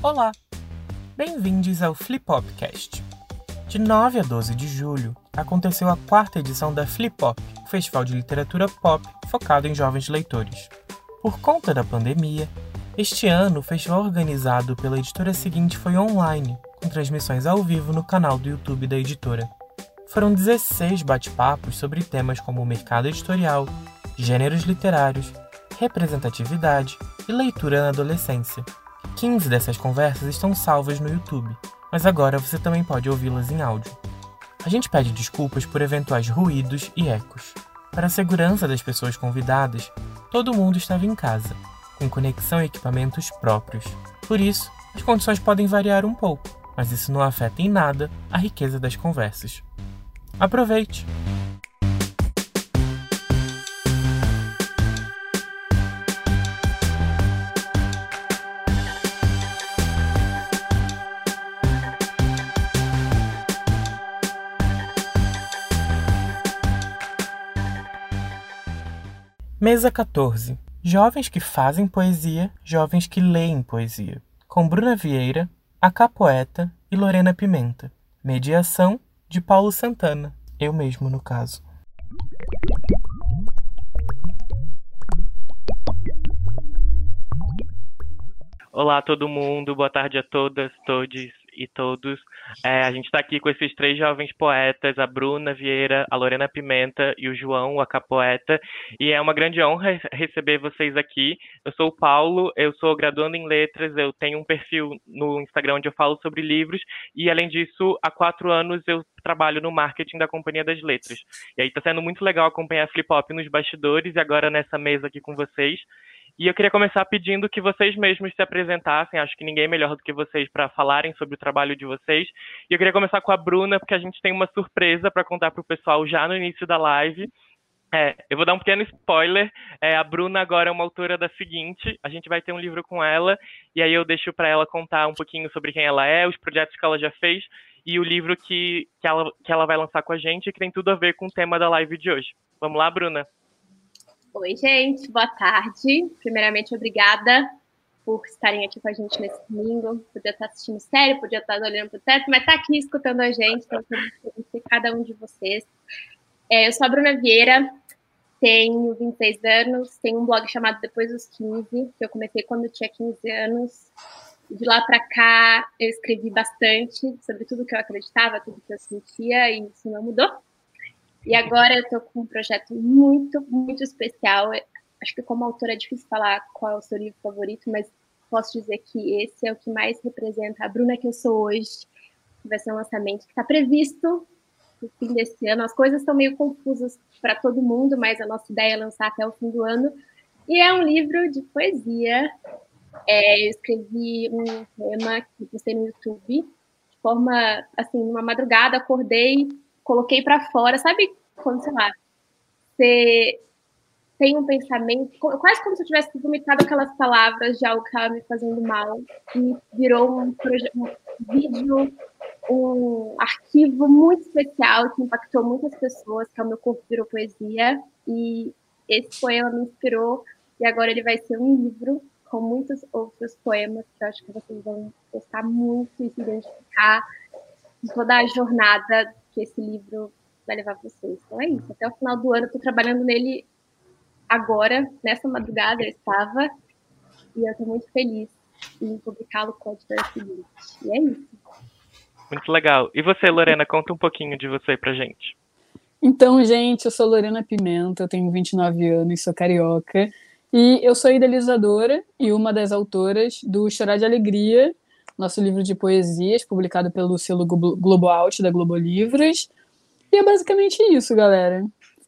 Olá! Bem-vindos ao Flipopcast. De 9 a 12 de julho, aconteceu a quarta edição da Flipop, festival de literatura pop focado em jovens leitores. Por conta da pandemia, este ano o festival organizado pela editora seguinte foi online, com transmissões ao vivo no canal do YouTube da editora. Foram 16 bate-papos sobre temas como mercado editorial, gêneros literários, representatividade e leitura na adolescência. 15 dessas conversas estão salvas no YouTube, mas agora você também pode ouvi-las em áudio. A gente pede desculpas por eventuais ruídos e ecos. Para a segurança das pessoas convidadas, todo mundo estava em casa, com conexão e equipamentos próprios. Por isso, as condições podem variar um pouco, mas isso não afeta em nada a riqueza das conversas. Aproveite! Mesa 14. Jovens que fazem poesia, jovens que leem poesia. Com Bruna Vieira, Acá Poeta e Lorena Pimenta. Mediação de Paulo Santana. Eu mesmo, no caso. Olá, todo mundo. Boa tarde a todas, todos e todos. É, a gente está aqui com esses três jovens poetas, a Bruna Vieira, a Lorena Pimenta e o João, o Acapoeta, e é uma grande honra receber vocês aqui. Eu sou o Paulo, eu sou graduando em letras, eu tenho um perfil no Instagram onde eu falo sobre livros, e além disso, há quatro anos eu trabalho no marketing da Companhia das Letras. E aí está sendo muito legal acompanhar a Flip Hop nos bastidores e agora nessa mesa aqui com vocês. E eu queria começar pedindo que vocês mesmos se apresentassem. Acho que ninguém é melhor do que vocês para falarem sobre o trabalho de vocês. E eu queria começar com a Bruna, porque a gente tem uma surpresa para contar para o pessoal já no início da live. É, eu vou dar um pequeno spoiler. É, a Bruna agora é uma autora da seguinte. A gente vai ter um livro com ela e aí eu deixo para ela contar um pouquinho sobre quem ela é, os projetos que ela já fez e o livro que, que, ela, que ela vai lançar com a gente, que tem tudo a ver com o tema da live de hoje. Vamos lá, Bruna? Oi, gente, boa tarde. Primeiramente, obrigada por estarem aqui com a gente nesse domingo. Podia estar assistindo série, podia estar olhando para o teto, mas está aqui escutando a gente, então conhecer cada um de vocês. É, eu sou a Bruna Vieira, tenho 26 anos, tenho um blog chamado Depois dos 15, que eu comecei quando eu tinha 15 anos. De lá para cá, eu escrevi bastante sobre tudo que eu acreditava, tudo que eu sentia, e isso não mudou. E agora eu estou com um projeto muito, muito especial. Acho que como autora é difícil falar qual é o seu livro favorito, mas posso dizer que esse é o que mais representa a Bruna que eu sou hoje. Vai ser um lançamento que está previsto no fim desse ano. As coisas estão meio confusas para todo mundo, mas a nossa ideia é lançar até o fim do ano. E é um livro de poesia. É, eu escrevi um poema que postei no YouTube, de forma, assim, numa madrugada, acordei, coloquei para fora. Sabe quando, sei lá, você tem um pensamento, quase como se eu tivesse vomitado aquelas palavras de algo que estava me fazendo mal, e virou um, um vídeo, um arquivo muito especial que impactou muitas pessoas, que é o meu corpo virou poesia, e esse poema me inspirou, e agora ele vai ser um livro com muitos outros poemas que eu acho que vocês vão gostar muito e se identificar em toda a jornada que esse livro vai levar vocês. Então é isso. Até o final do ano, eu estou trabalhando nele agora, nessa madrugada eu estava, e eu estou muito feliz em publicá-lo com a editora seguinte. E é isso. Muito legal. E você, Lorena, conta um pouquinho de você pra gente. Então, gente, eu sou Lorena Pimenta, eu tenho 29 anos, sou carioca, e eu sou idealizadora e uma das autoras do Chorar de Alegria, nosso livro de poesias, publicado pelo selo Globo Out da Globo Livros. E é basicamente isso, galera.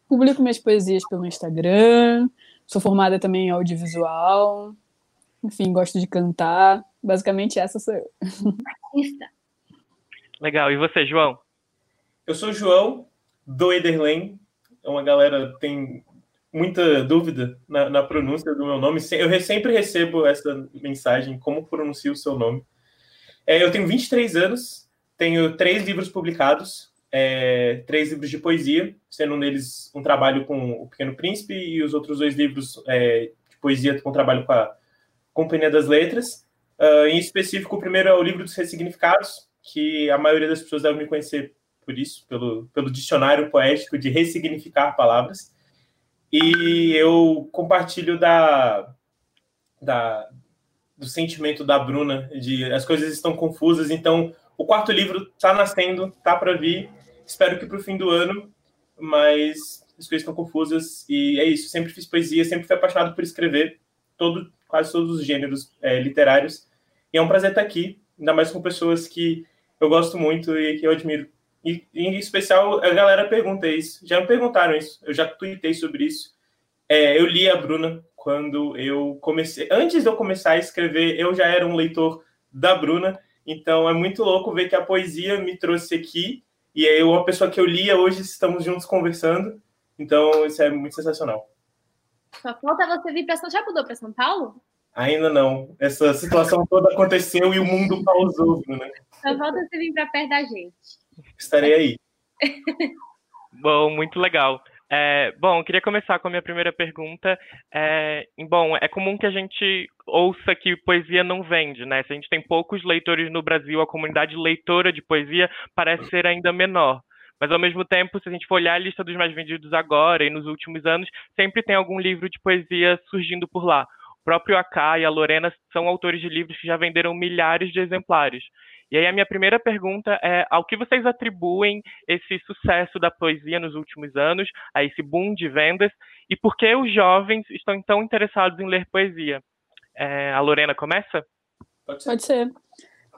Publico minhas poesias pelo Instagram, sou formada também em audiovisual, enfim, gosto de cantar. Basicamente essa sou eu. Legal. E você, João? Eu sou o João, do Ederlen. É uma galera tem muita dúvida na, na, pronúncia do meu nome. Eu sempre recebo essa mensagem, como pronuncio o seu nome. É, eu tenho 23 anos, tenho três livros publicados, é, três livros de poesia, sendo um deles um trabalho com O Pequeno Príncipe e os outros dois livros é, de poesia com trabalho com a Companhia das Letras. Uh, em específico, o primeiro é o livro dos ressignificados, que a maioria das pessoas deve me conhecer por isso, pelo, pelo dicionário poético de ressignificar palavras. E eu compartilho da, da, do sentimento da Bruna, de as coisas estão confusas, então o quarto livro está nascendo, tá para vir, espero que para o fim do ano, mas as coisas estão confusas e é isso. Sempre fiz poesia, sempre fui apaixonado por escrever, todo, quase todos os gêneros é, literários. E é um prazer estar aqui, ainda mais com pessoas que eu gosto muito e que eu admiro. E, em especial, a galera pergunta isso. Já me perguntaram isso, eu já tuitei sobre isso. É, eu li a Bruna quando eu comecei. Antes de eu começar a escrever, eu já era um leitor da Bruna. Então é muito louco ver que a poesia me trouxe aqui. E é uma pessoa que eu lia, hoje estamos juntos conversando. Então isso é muito sensacional. Só falta você vir para São Já mudou para São Paulo? Ainda não. Essa situação toda aconteceu e o mundo pausou, né? Só falta você vir para perto da gente. Estarei aí. Bom, muito legal. É, bom, queria começar com a minha primeira pergunta. É, bom, é comum que a gente ouça que poesia não vende, né? Se a gente tem poucos leitores no Brasil, a comunidade leitora de poesia parece ser ainda menor. Mas, ao mesmo tempo, se a gente for olhar a lista dos mais vendidos agora e nos últimos anos, sempre tem algum livro de poesia surgindo por lá. O próprio Aká e a Lorena são autores de livros que já venderam milhares de exemplares. E aí a minha primeira pergunta é ao que vocês atribuem esse sucesso da poesia nos últimos anos, a esse boom de vendas, e por que os jovens estão tão interessados em ler poesia? É, a Lorena começa? Pode ser. Pode ser.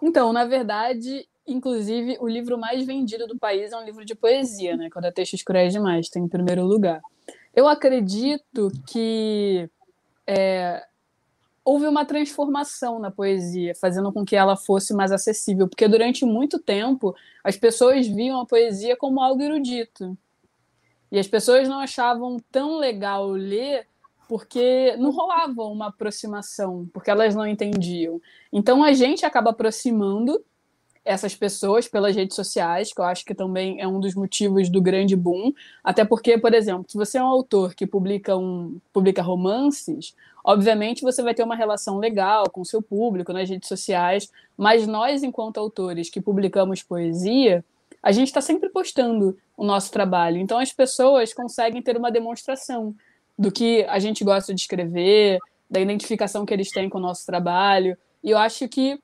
Então, na verdade, inclusive, o livro mais vendido do país é um livro de poesia, né? Quando é textos cruéis demais, tem em primeiro lugar. Eu acredito que é, houve uma transformação na poesia, fazendo com que ela fosse mais acessível, porque durante muito tempo as pessoas viam a poesia como algo erudito. E as pessoas não achavam tão legal ler porque não rolava uma aproximação, porque elas não entendiam. Então a gente acaba aproximando essas pessoas pelas redes sociais, que eu acho que também é um dos motivos do grande boom. Até porque, por exemplo, se você é um autor que publica, um, publica romances, obviamente você vai ter uma relação legal com o seu público nas redes sociais, mas nós, enquanto autores que publicamos poesia, a gente está sempre postando o nosso trabalho. Então as pessoas conseguem ter uma demonstração do que a gente gosta de escrever, da identificação que eles têm com o nosso trabalho. E eu acho que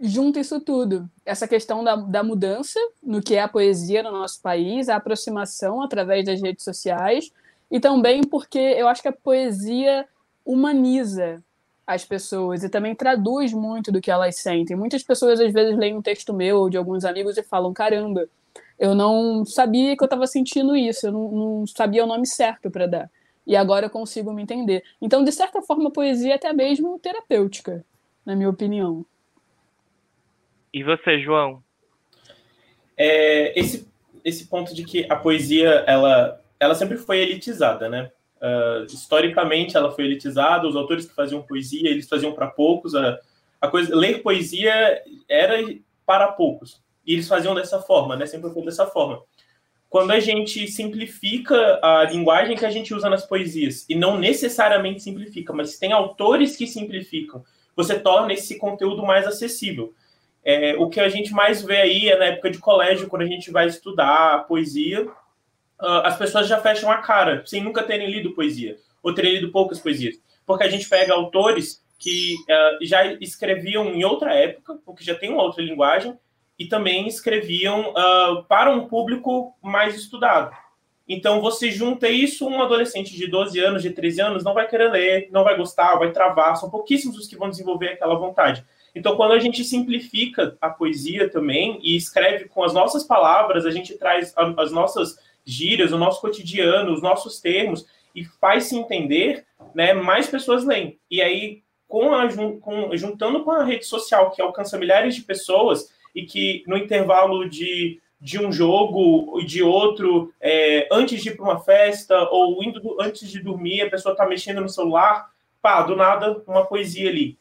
junta isso tudo. Essa questão da, da mudança no que é a poesia no nosso país, a aproximação através das redes sociais, e também porque eu acho que a poesia humaniza as pessoas e também traduz muito do que elas sentem. Muitas pessoas às vezes leem um texto meu ou de alguns amigos e falam: caramba, eu não sabia que eu estava sentindo isso, eu não, não sabia o nome certo para dar. E agora eu consigo me entender. Então, de certa forma, a poesia é até mesmo terapêutica, na minha opinião. E você, João? É, esse, esse ponto de que a poesia ela, ela sempre foi elitizada, né? Uh, historicamente, ela foi elitizada. Os autores que faziam poesia, eles faziam para poucos. A, a coisa, ler poesia era para poucos. E eles faziam dessa forma, né? Sempre foi dessa forma. Quando a gente simplifica a linguagem que a gente usa nas poesias, e não necessariamente simplifica, mas tem autores que simplificam, você torna esse conteúdo mais acessível. É, o que a gente mais vê aí é na época de colégio, quando a gente vai estudar poesia, uh, as pessoas já fecham a cara, sem nunca terem lido poesia, ou terem lido poucas poesias. Porque a gente pega autores que uh, já escreviam em outra época, ou que já tem uma outra linguagem, e também escreviam uh, para um público mais estudado. Então, você junta isso, um adolescente de 12 anos, de 13 anos, não vai querer ler, não vai gostar, vai travar, são pouquíssimos os que vão desenvolver aquela vontade. Então, quando a gente simplifica a poesia também e escreve com as nossas palavras, a gente traz as nossas gírias, o nosso cotidiano, os nossos termos e faz se entender, né, mais pessoas leem. E aí, com a, com, juntando com a rede social, que alcança milhares de pessoas e que no intervalo de, de um jogo e de outro, é, antes de ir para uma festa ou indo antes de dormir, a pessoa está mexendo no celular, pá, do nada, uma poesia ali.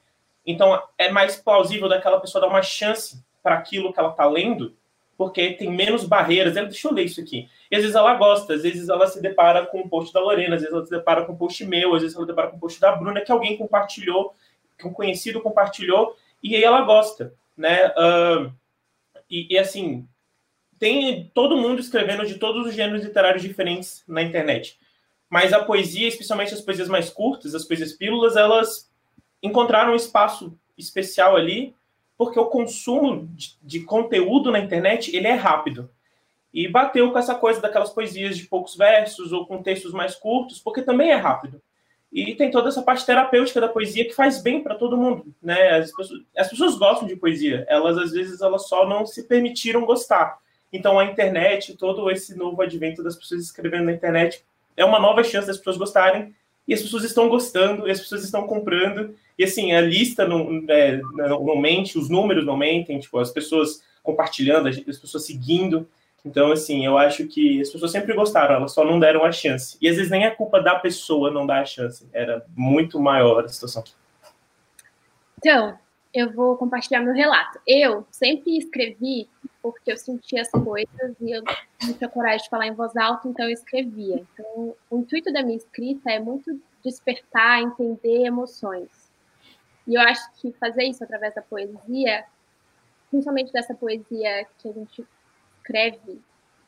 Então, é mais plausível daquela pessoa dar uma chance para aquilo que ela está lendo, porque tem menos barreiras. Deixa eu ler isso aqui. E às vezes ela gosta, às vezes ela se depara com um post da Lorena, às vezes ela se depara com um post meu, às vezes ela se depara com um post da Bruna, que alguém compartilhou, que um conhecido compartilhou, e aí ela gosta, né? Uh, e, e, assim, tem todo mundo escrevendo de todos os gêneros literários diferentes na internet. Mas a poesia, especialmente as poesias mais curtas, as poesias pílulas, elas encontraram um espaço especial ali, porque o consumo de, de conteúdo na internet ele é rápido. E bateu com essa coisa daquelas poesias de poucos versos ou com textos mais curtos, porque também é rápido. E tem toda essa parte terapêutica da poesia que faz bem para todo mundo, né? As pessoas, as pessoas gostam de poesia, elas às vezes elas só não se permitiram gostar. Então a internet, todo esse novo advento das pessoas escrevendo na internet é uma nova chance das pessoas gostarem e as pessoas estão gostando, e as pessoas estão comprando. E assim, a lista não, é, não, os números não mentem, tipo, as pessoas compartilhando, as pessoas seguindo. Então, assim, eu acho que as pessoas sempre gostaram, elas só não deram a chance. E às vezes nem é culpa da pessoa não dar a chance, era muito maior a situação. Então, eu vou compartilhar meu relato. Eu sempre escrevi porque eu sentia as coisas e eu não tinha coragem de falar em voz alta, então eu escrevia. Então, o intuito da minha escrita é muito despertar, entender emoções. E eu acho que fazer isso através da poesia, principalmente dessa poesia que a gente escreve,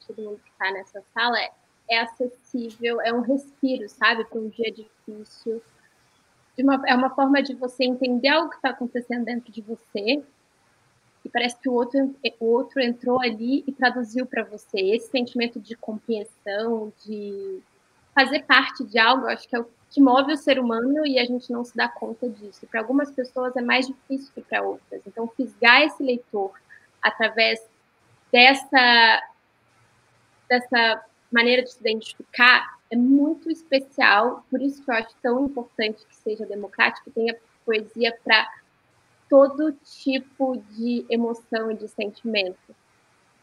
todo mundo que está nessa sala, é, acessível, é um respiro, sabe, para um dia difícil. Uma, é uma forma de você entender algo que está acontecendo dentro de você e parece que o outro, o outro entrou ali e traduziu para você. Esse sentimento de compreensão, de fazer parte de algo, acho que é o que move o ser humano e a gente não se dá conta disso. Para algumas pessoas é mais difícil que para outras. Então, fisgar esse leitor através dessa, dessa maneira de se identificar é muito especial, por isso que eu acho tão importante que seja democrático, que tenha poesia para todo tipo de emoção e de sentimento.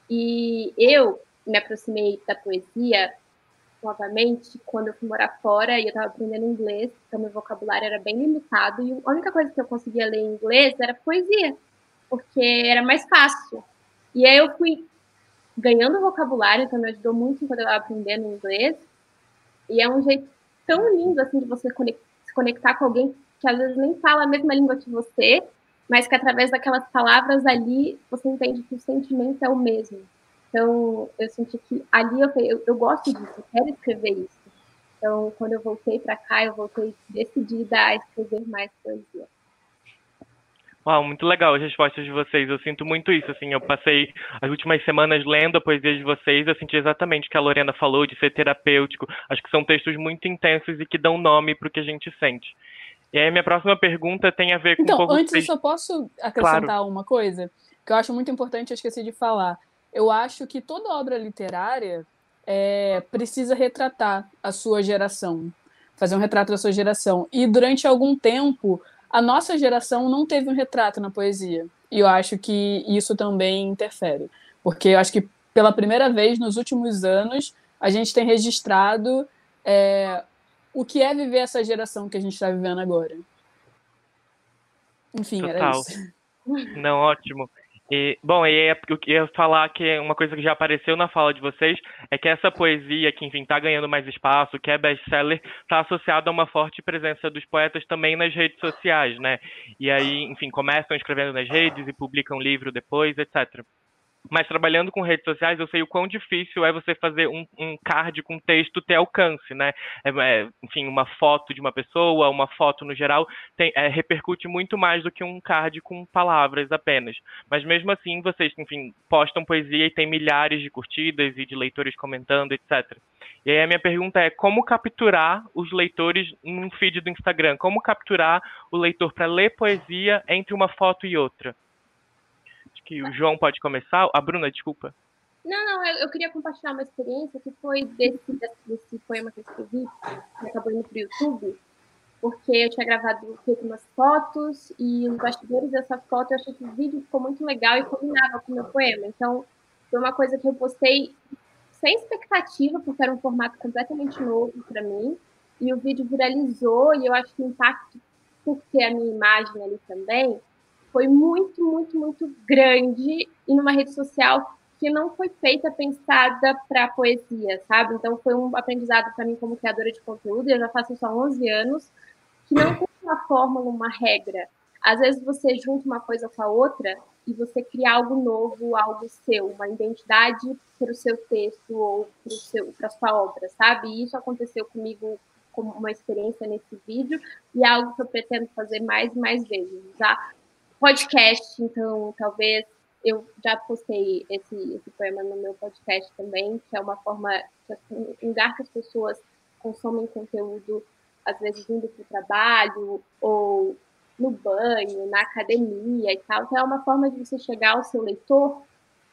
E eu me aproximei da poesia novamente quando eu fui morar fora e eu estava aprendendo inglês, então meu vocabulário era bem limitado e a única coisa que eu conseguia ler em inglês era poesia, porque era mais fácil. E aí eu fui ganhando vocabulário, então me ajudou muito quando eu estava aprendendo inglês. E é um jeito tão lindo assim de você se conectar com alguém que às vezes nem fala a mesma língua que você, mas que através daquelas palavras ali você entende que o sentimento é o mesmo. Então eu senti que ali eu, eu, eu gosto disso, eu quero escrever isso. Então quando eu voltei para cá, eu voltei decidida a escrever mais poesia. Uau, muito legal as respostas de vocês. Eu sinto muito isso, assim. Eu passei as últimas semanas lendo a poesia de vocês. Eu senti exatamente o que a Lorena falou de ser terapêutico. Acho que são textos muito intensos e que dão nome para o que a gente sente. E aí, minha próxima pergunta tem a ver com então, um antes eu só posso acrescentar claro. uma coisa que eu acho muito importante, eu esqueci de falar. Eu acho que toda obra literária é, precisa retratar a sua geração, fazer um retrato da sua geração. E durante algum tempo a nossa geração não teve um retrato na poesia. E eu acho que isso também interfere. Porque eu acho que pela primeira vez nos últimos anos a gente tem registrado é, o que é viver essa geração que a gente está vivendo agora. Enfim, Total. era isso. Não, ótimo. E, bom, e eu ia falar que uma coisa que já apareceu na fala de vocês é que essa poesia, que enfim está ganhando mais espaço, que é best-seller, está associada a uma forte presença dos poetas também nas redes sociais, né? E aí, enfim, começam escrevendo nas redes e publicam livro depois, etc. Mas trabalhando com redes sociais, eu sei o quão difícil é você fazer um, um card com texto ter alcance, né? É, é, enfim, uma foto de uma pessoa, uma foto no geral, tem, é, repercute muito mais do que um card com palavras apenas. Mas mesmo assim, vocês, enfim, postam poesia e tem milhares de curtidas e de leitores comentando, etc. E aí a minha pergunta é como capturar os leitores num feed do Instagram? Como capturar o leitor para ler poesia entre uma foto e outra? Que o João pode começar. A Bruna, desculpa. Não, não, eu, eu queria compartilhar uma experiência que foi desse, desse poema que eu escrevi, que acabou indo para o YouTube, porque eu tinha gravado, feito umas fotos, e os bastidores dessa foto eu achei que o vídeo ficou muito legal e combinava com o meu poema. Então, foi uma coisa que eu postei sem expectativa, porque era um formato completamente novo para mim, e o vídeo viralizou, e eu acho que o impacto, por ter a minha imagem ali também, foi muito, muito, muito grande e numa rede social que não foi feita pensada para poesia, sabe? Então foi um aprendizado para mim como criadora de conteúdo, eu já faço isso há 11 anos, que não tem uma fórmula, uma regra. às vezes você junta uma coisa com a outra e você cria algo novo, algo seu, uma identidade para o seu texto ou para a sua obra, sabe? E isso aconteceu comigo como uma experiência nesse vídeo e é algo que eu pretendo fazer mais e mais vezes. Usar podcast, então talvez eu já postei esse, esse poema no meu podcast também, que é uma forma, um lugar que as pessoas consomem conteúdo, às vezes indo para o trabalho ou no banho, na academia e tal. Então, é uma forma de você chegar ao seu leitor,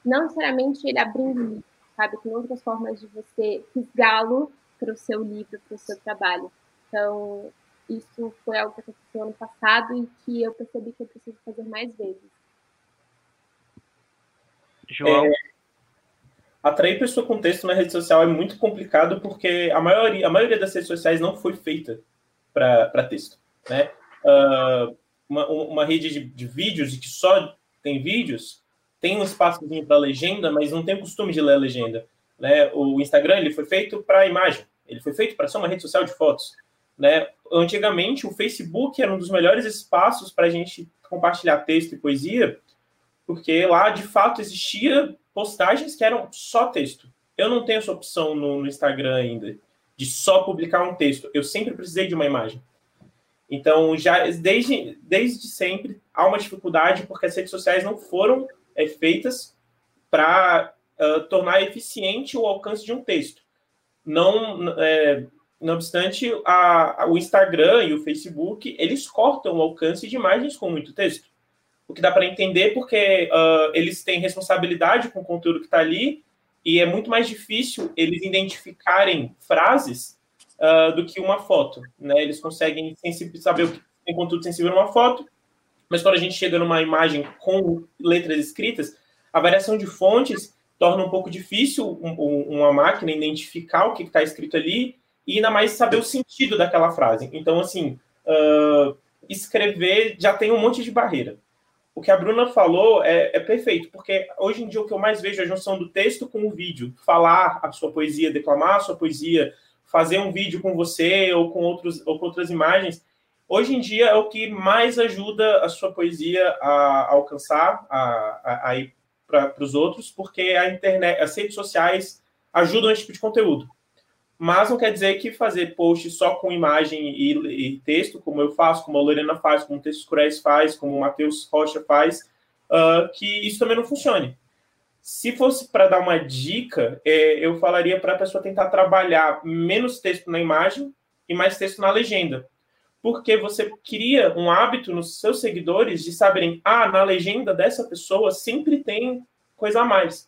não necessariamente ele abrindo livro, sabe? Tem outras formas de você fisgá-lo para o seu livro, para o seu trabalho. Então, isso foi algo que aconteceu ano passado e que eu percebi que eu preciso fazer mais vezes. João? É, atrair pessoa com texto na rede social é muito complicado porque a maioria, a maioria das redes sociais não foi feita para texto, né? Uh, uma, uma, rede de, de vídeos e que só tem vídeos tem um espaço para legenda, mas não tem o costume de ler a legenda. Né? O Instagram ele foi feito para imagem, ele foi feito para ser uma rede social de fotos. Né? Antigamente, o Facebook era um dos melhores espaços para a gente compartilhar texto e poesia, porque lá de fato existia postagens que eram só texto. Eu não tenho essa opção no, no Instagram ainda de só publicar um texto. Eu sempre precisei de uma imagem. Então, já desde, desde sempre há uma dificuldade porque as redes sociais não foram é, feitas para uh, tornar eficiente o alcance de um texto. Não, é, não obstante, a, a, o Instagram e o Facebook eles cortam o alcance de imagens com muito texto. O que dá para entender porque uh, eles têm responsabilidade com o conteúdo que está ali e é muito mais difícil eles identificarem frases uh, do que uma foto. Né? Eles conseguem saber o que tem conteúdo sensível numa foto, mas quando a gente chega numa imagem com letras escritas, a variação de fontes torna um pouco difícil uma máquina identificar o que está escrito ali e ainda mais saber o sentido daquela frase. Então, assim, uh, escrever já tem um monte de barreira. O que a Bruna falou é, é, perfeito, porque hoje em dia o que eu mais vejo é a junção do texto com o vídeo. Falar a sua poesia, declamar a sua poesia, fazer um vídeo com você ou com, outros, ou com outras imagens, hoje em dia é o que mais ajuda a sua poesia a, alcançar, a, a, a ir para os outros, porque a internet, as redes sociais ajudam esse tipo de conteúdo. Mas não quer dizer que fazer post só com imagem e, e texto, como eu faço, como a Lorena faz, como o Textos Cruéis faz, como o Matheus Rocha faz, uh, que isso também não funcione. Se fosse para dar uma dica, é, eu falaria para a pessoa tentar trabalhar menos texto na imagem e mais texto na legenda. Porque você cria um hábito nos seus seguidores de saberem, ah, na legenda dessa pessoa sempre tem coisa a mais.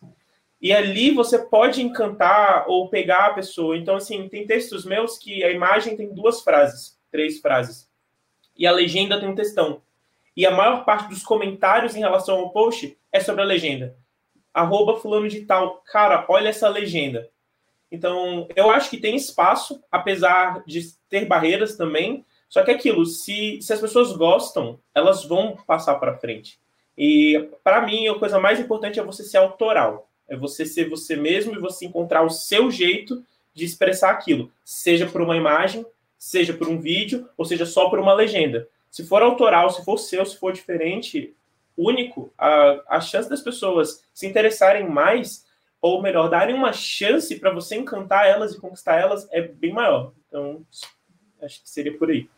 E ali você pode encantar ou pegar a pessoa. Então, assim, tem textos meus que a imagem tem duas frases, três frases. E a legenda tem um textão. E a maior parte dos comentários em relação ao post é sobre a legenda arroba fulano de tal. Cara, olha essa legenda. Então, eu acho que tem espaço, apesar de ter barreiras também. Só que é aquilo, se, se as pessoas gostam, elas vão passar para frente. E para mim, a coisa mais importante é você ser autoral. É você ser você mesmo e você encontrar o seu jeito de expressar aquilo, seja por uma imagem, seja por um vídeo, ou seja só por uma legenda. Se for autoral, se for seu, se for diferente, único, a, a chance das pessoas se interessarem mais, ou melhor, darem uma chance para você encantar elas e conquistar elas é bem maior. Então, acho que seria por aí.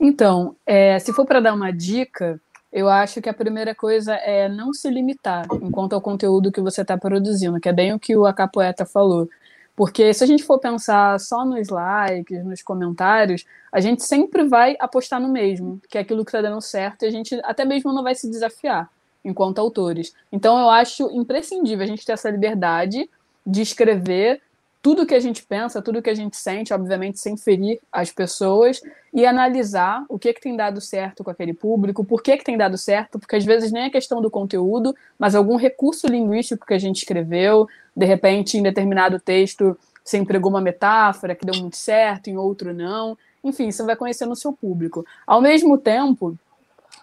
Então, é, se for para dar uma dica, eu acho que a primeira coisa é não se limitar enquanto ao conteúdo que você está produzindo, que é bem o que o Acapoeta falou. Porque se a gente for pensar só nos likes, nos comentários, a gente sempre vai apostar no mesmo, que é aquilo que está dando certo, e a gente até mesmo não vai se desafiar enquanto autores. Então eu acho imprescindível a gente ter essa liberdade de escrever tudo que a gente pensa, tudo que a gente sente, obviamente sem ferir as pessoas, e analisar o que, que tem dado certo com aquele público, por que, que tem dado certo, porque às vezes nem é questão do conteúdo, mas algum recurso linguístico que a gente escreveu, de repente em determinado texto você empregou uma metáfora que deu muito certo, em outro não. Enfim, você vai conhecendo o seu público. Ao mesmo tempo,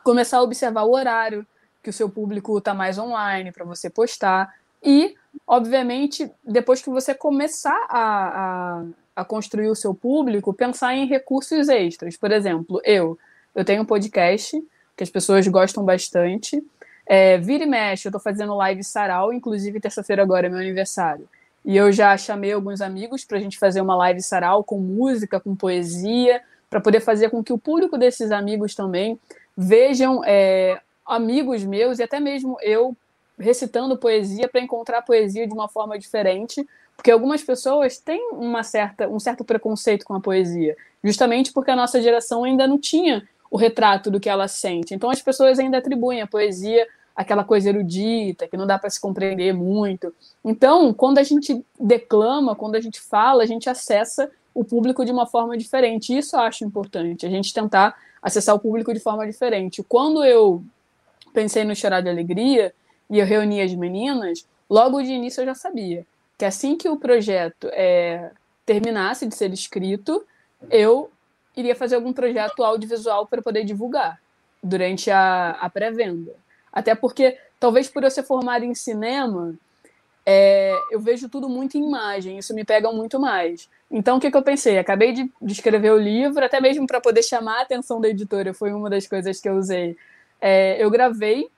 começar a observar o horário que o seu público está mais online para você postar e obviamente, depois que você começar a, a, a, construir o seu público, pensar em recursos extras. Por exemplo, eu, Eu tenho um podcast que as pessoas gostam bastante. É, vira e mexe, eu estou fazendo live sarau, inclusive terça-feira agora é meu aniversário. E eu já chamei alguns amigos para a gente fazer uma live sarau com música, com poesia, para poder fazer com que o público desses amigos também vejam é, amigos meus e até mesmo eu recitando poesia para encontrar poesia de uma forma diferente, porque algumas pessoas têm uma certa, um certo preconceito com a poesia, justamente porque a nossa geração ainda não tinha o retrato do que ela sente. Então as pessoas ainda atribuem a poesia aquela coisa erudita, que não dá para se compreender muito. Então, quando a gente declama, quando a gente fala, a gente acessa o público de uma forma diferente. Isso eu acho importante, a gente tentar acessar o público de forma diferente. Quando eu pensei no Chorar de Alegria e eu reuni as meninas, logo de início eu já sabia que assim que o projeto é, terminasse de ser escrito, eu iria fazer algum projeto audiovisual para poder divulgar durante a, a pré-venda. Até porque, talvez por eu ser formada em cinema, é, eu vejo tudo muito em imagem, isso me pega muito mais. Então, o que, que eu pensei? Acabei de, de escrever o livro, até mesmo para poder chamar a atenção da editora, foi uma das coisas que eu usei. É, eu gravei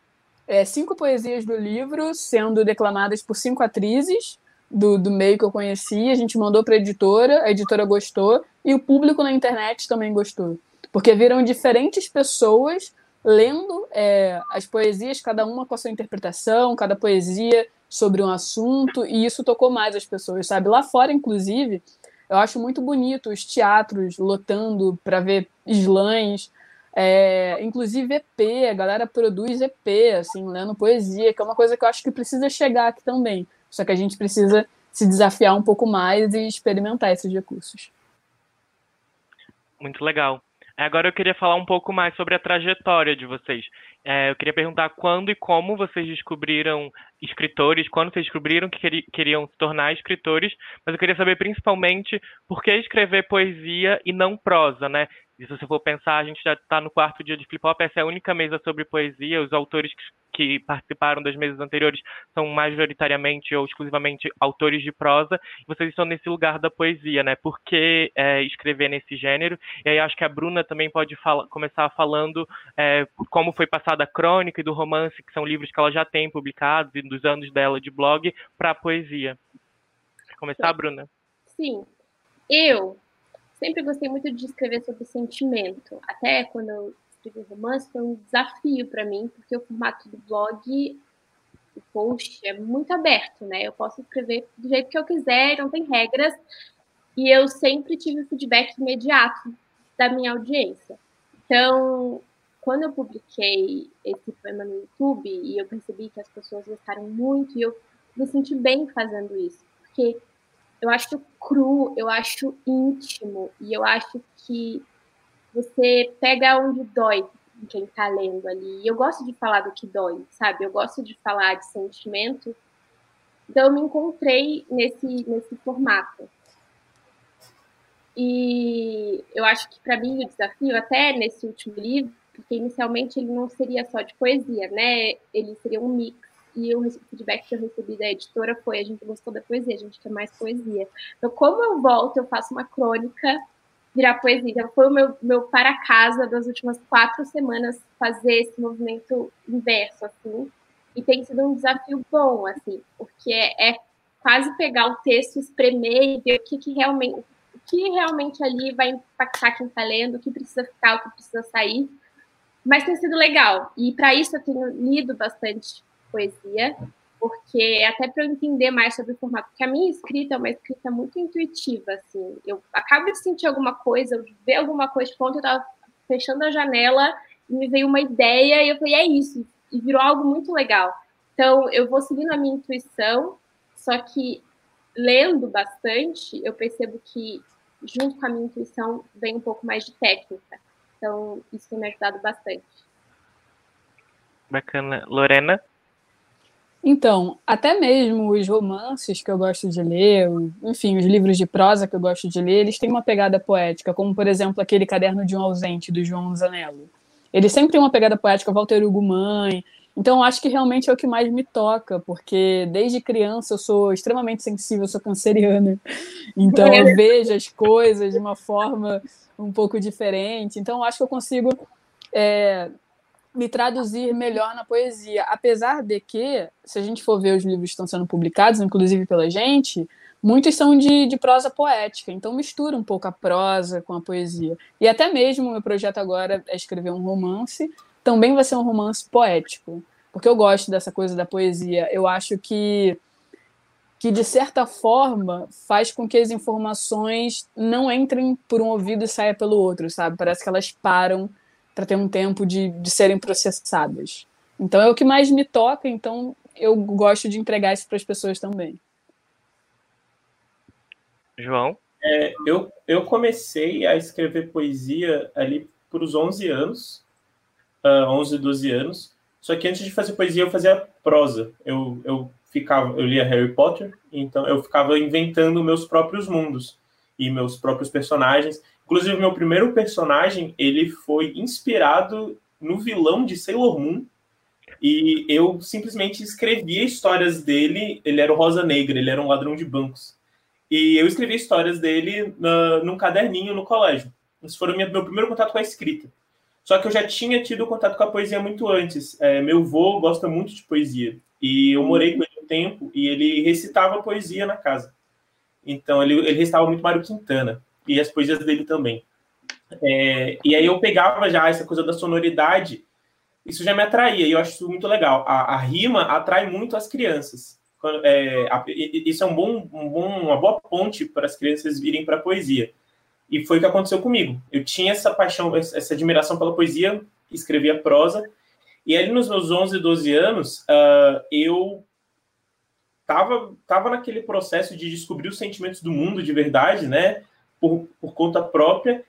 é, cinco poesias do livro, sendo declamadas por cinco atrizes do, do meio que eu conheci, a gente mandou para a editora, a editora gostou, e o público na internet também gostou. Porque viram diferentes pessoas lendo é, as poesias, cada uma com a sua interpretação, cada poesia sobre um assunto, e isso tocou mais as pessoas, sabe? Lá fora, inclusive, eu acho muito bonito os teatros lotando para ver slams, é, inclusive EP, a galera produz EP, assim, lendo poesia, que é uma coisa que eu acho que precisa chegar aqui também. Só que a gente precisa se desafiar um pouco mais e experimentar esses recursos. Muito legal. Agora eu queria falar um pouco mais sobre a trajetória de vocês. É, eu queria perguntar quando e como vocês descobriram escritores, quando vocês descobriram que queriam se tornar escritores, mas eu queria saber principalmente por que escrever poesia e não prosa, né? E se você for pensar, a gente já está no quarto dia de Flip Hop, essa é a única mesa sobre poesia. Os autores que, que, participaram das mesas anteriores são majoritariamente ou exclusivamente autores de prosa. E vocês estão nesse lugar da poesia, né? Por que é, escrever nesse gênero? E aí acho que a Bruna também pode fala, começar falando é, como foi passada a crônica e do romance, que são livros que ela já tem publicados e dos anos dela de blog, para a poesia. Quer começar, Bruna? Sim. Eu sempre gostei muito de escrever sobre sentimento. Até quando eu escrevi romance, foi um desafio para mim, porque o formato do blog, o post, é muito aberto, né? Eu posso escrever do jeito que eu quiser, não tem regras. E eu sempre tive feedback imediato da minha audiência. Então, quando eu publiquei esse poema no YouTube e eu percebi que as pessoas gostaram muito, e eu me senti bem fazendo isso, porque eu acho cru, eu acho íntimo, e eu acho que você pega onde dói quem está lendo ali. E eu gosto de falar do que dói, sabe? Eu gosto de falar de sentimento. Então eu me encontrei nesse, nesse formato. E eu acho que para mim o desafio, até nesse último livro, porque inicialmente ele não seria só de poesia, né? Ele seria um mix e o feedback que eu recebi da editora foi: a gente gostou da poesia, a gente quer mais poesia. Então, como eu volto, eu faço uma crônica virar poesia. Então, foi o meu, meu para casa das últimas quatro semanas fazer esse movimento inverso, assim. E tem sido um desafio bom, assim, porque é, é quase pegar o texto, espremer e ver o que, que realmente o que realmente ali vai impactar quem está lendo, o que precisa ficar, o que precisa sair. Mas tem sido legal. E para isso eu tenho lido bastante poesia, porque até para eu entender mais sobre o formato, porque a minha escrita é uma escrita muito intuitiva, assim, eu acabo de sentir alguma coisa, eu ver alguma coisa, de eu estava fechando a janela e me veio uma ideia e eu falei, é isso, e virou algo muito legal. Então, eu vou seguindo a minha intuição, só que lendo bastante, eu percebo que junto com a minha intuição vem um pouco mais de técnica. Então, isso tem me ajudado bastante. Bacana. Lorena? Então, até mesmo os romances que eu gosto de ler, enfim, os livros de prosa que eu gosto de ler, eles têm uma pegada poética, como, por exemplo, aquele Caderno de um Ausente, do João Zanello. Ele sempre tem uma pegada poética, Walter Hugo Mãe. Então, acho que realmente é o que mais me toca, porque desde criança eu sou extremamente sensível, eu sou canceriana. Então, eu vejo as coisas de uma forma um pouco diferente. Então, acho que eu consigo é, me traduzir melhor na poesia. Apesar de que, se a gente for ver os livros que estão sendo publicados, inclusive pela gente, muitos são de, de prosa poética, então mistura um pouco a prosa com a poesia. E até mesmo o meu projeto agora é escrever um romance, também vai ser um romance poético, porque eu gosto dessa coisa da poesia. Eu acho que que de certa forma faz com que as informações não entrem por um ouvido e saia pelo outro, sabe? Parece que elas param para ter um tempo de, de serem processadas. Então é o que mais me toca, então eu gosto de entregar isso para as pessoas também. João? É, eu, eu comecei a escrever poesia ali por os 11 anos, uh, 11, 12 anos. Só que antes de fazer poesia, eu fazia prosa. Eu, eu ficava, eu lia Harry Potter, então eu ficava inventando meus próprios mundos e meus próprios personagens. Inclusive, meu primeiro personagem, ele foi inspirado no vilão de Sailor Moon, e eu simplesmente escrevia histórias dele. Ele era o Rosa Negra, ele era um ladrão de bancos. E eu escrevi histórias dele na, num caderninho no colégio. Esse foi meu, meu primeiro contato com a escrita. Só que eu já tinha tido contato com a poesia muito antes. É, meu avô gosta muito de poesia. E eu morei com ele um tempo e ele recitava poesia na casa. Então ele, ele recitava muito Mário Quintana. E as poesias dele também. É, e aí eu pegava já essa coisa da sonoridade. Isso já me atraía e eu acho isso muito legal. A, a rima atrai muito as crianças é, isso é um bom, um bom, uma boa ponte para as crianças virem para a poesia. E foi o que aconteceu comigo. Eu tinha essa paixão, essa admiração pela poesia, escrevia prosa, e aí nos meus 11, 12 anos, uh, eu tava, tava naquele processo de descobrir os sentimentos do mundo de verdade, né, por, por conta própria,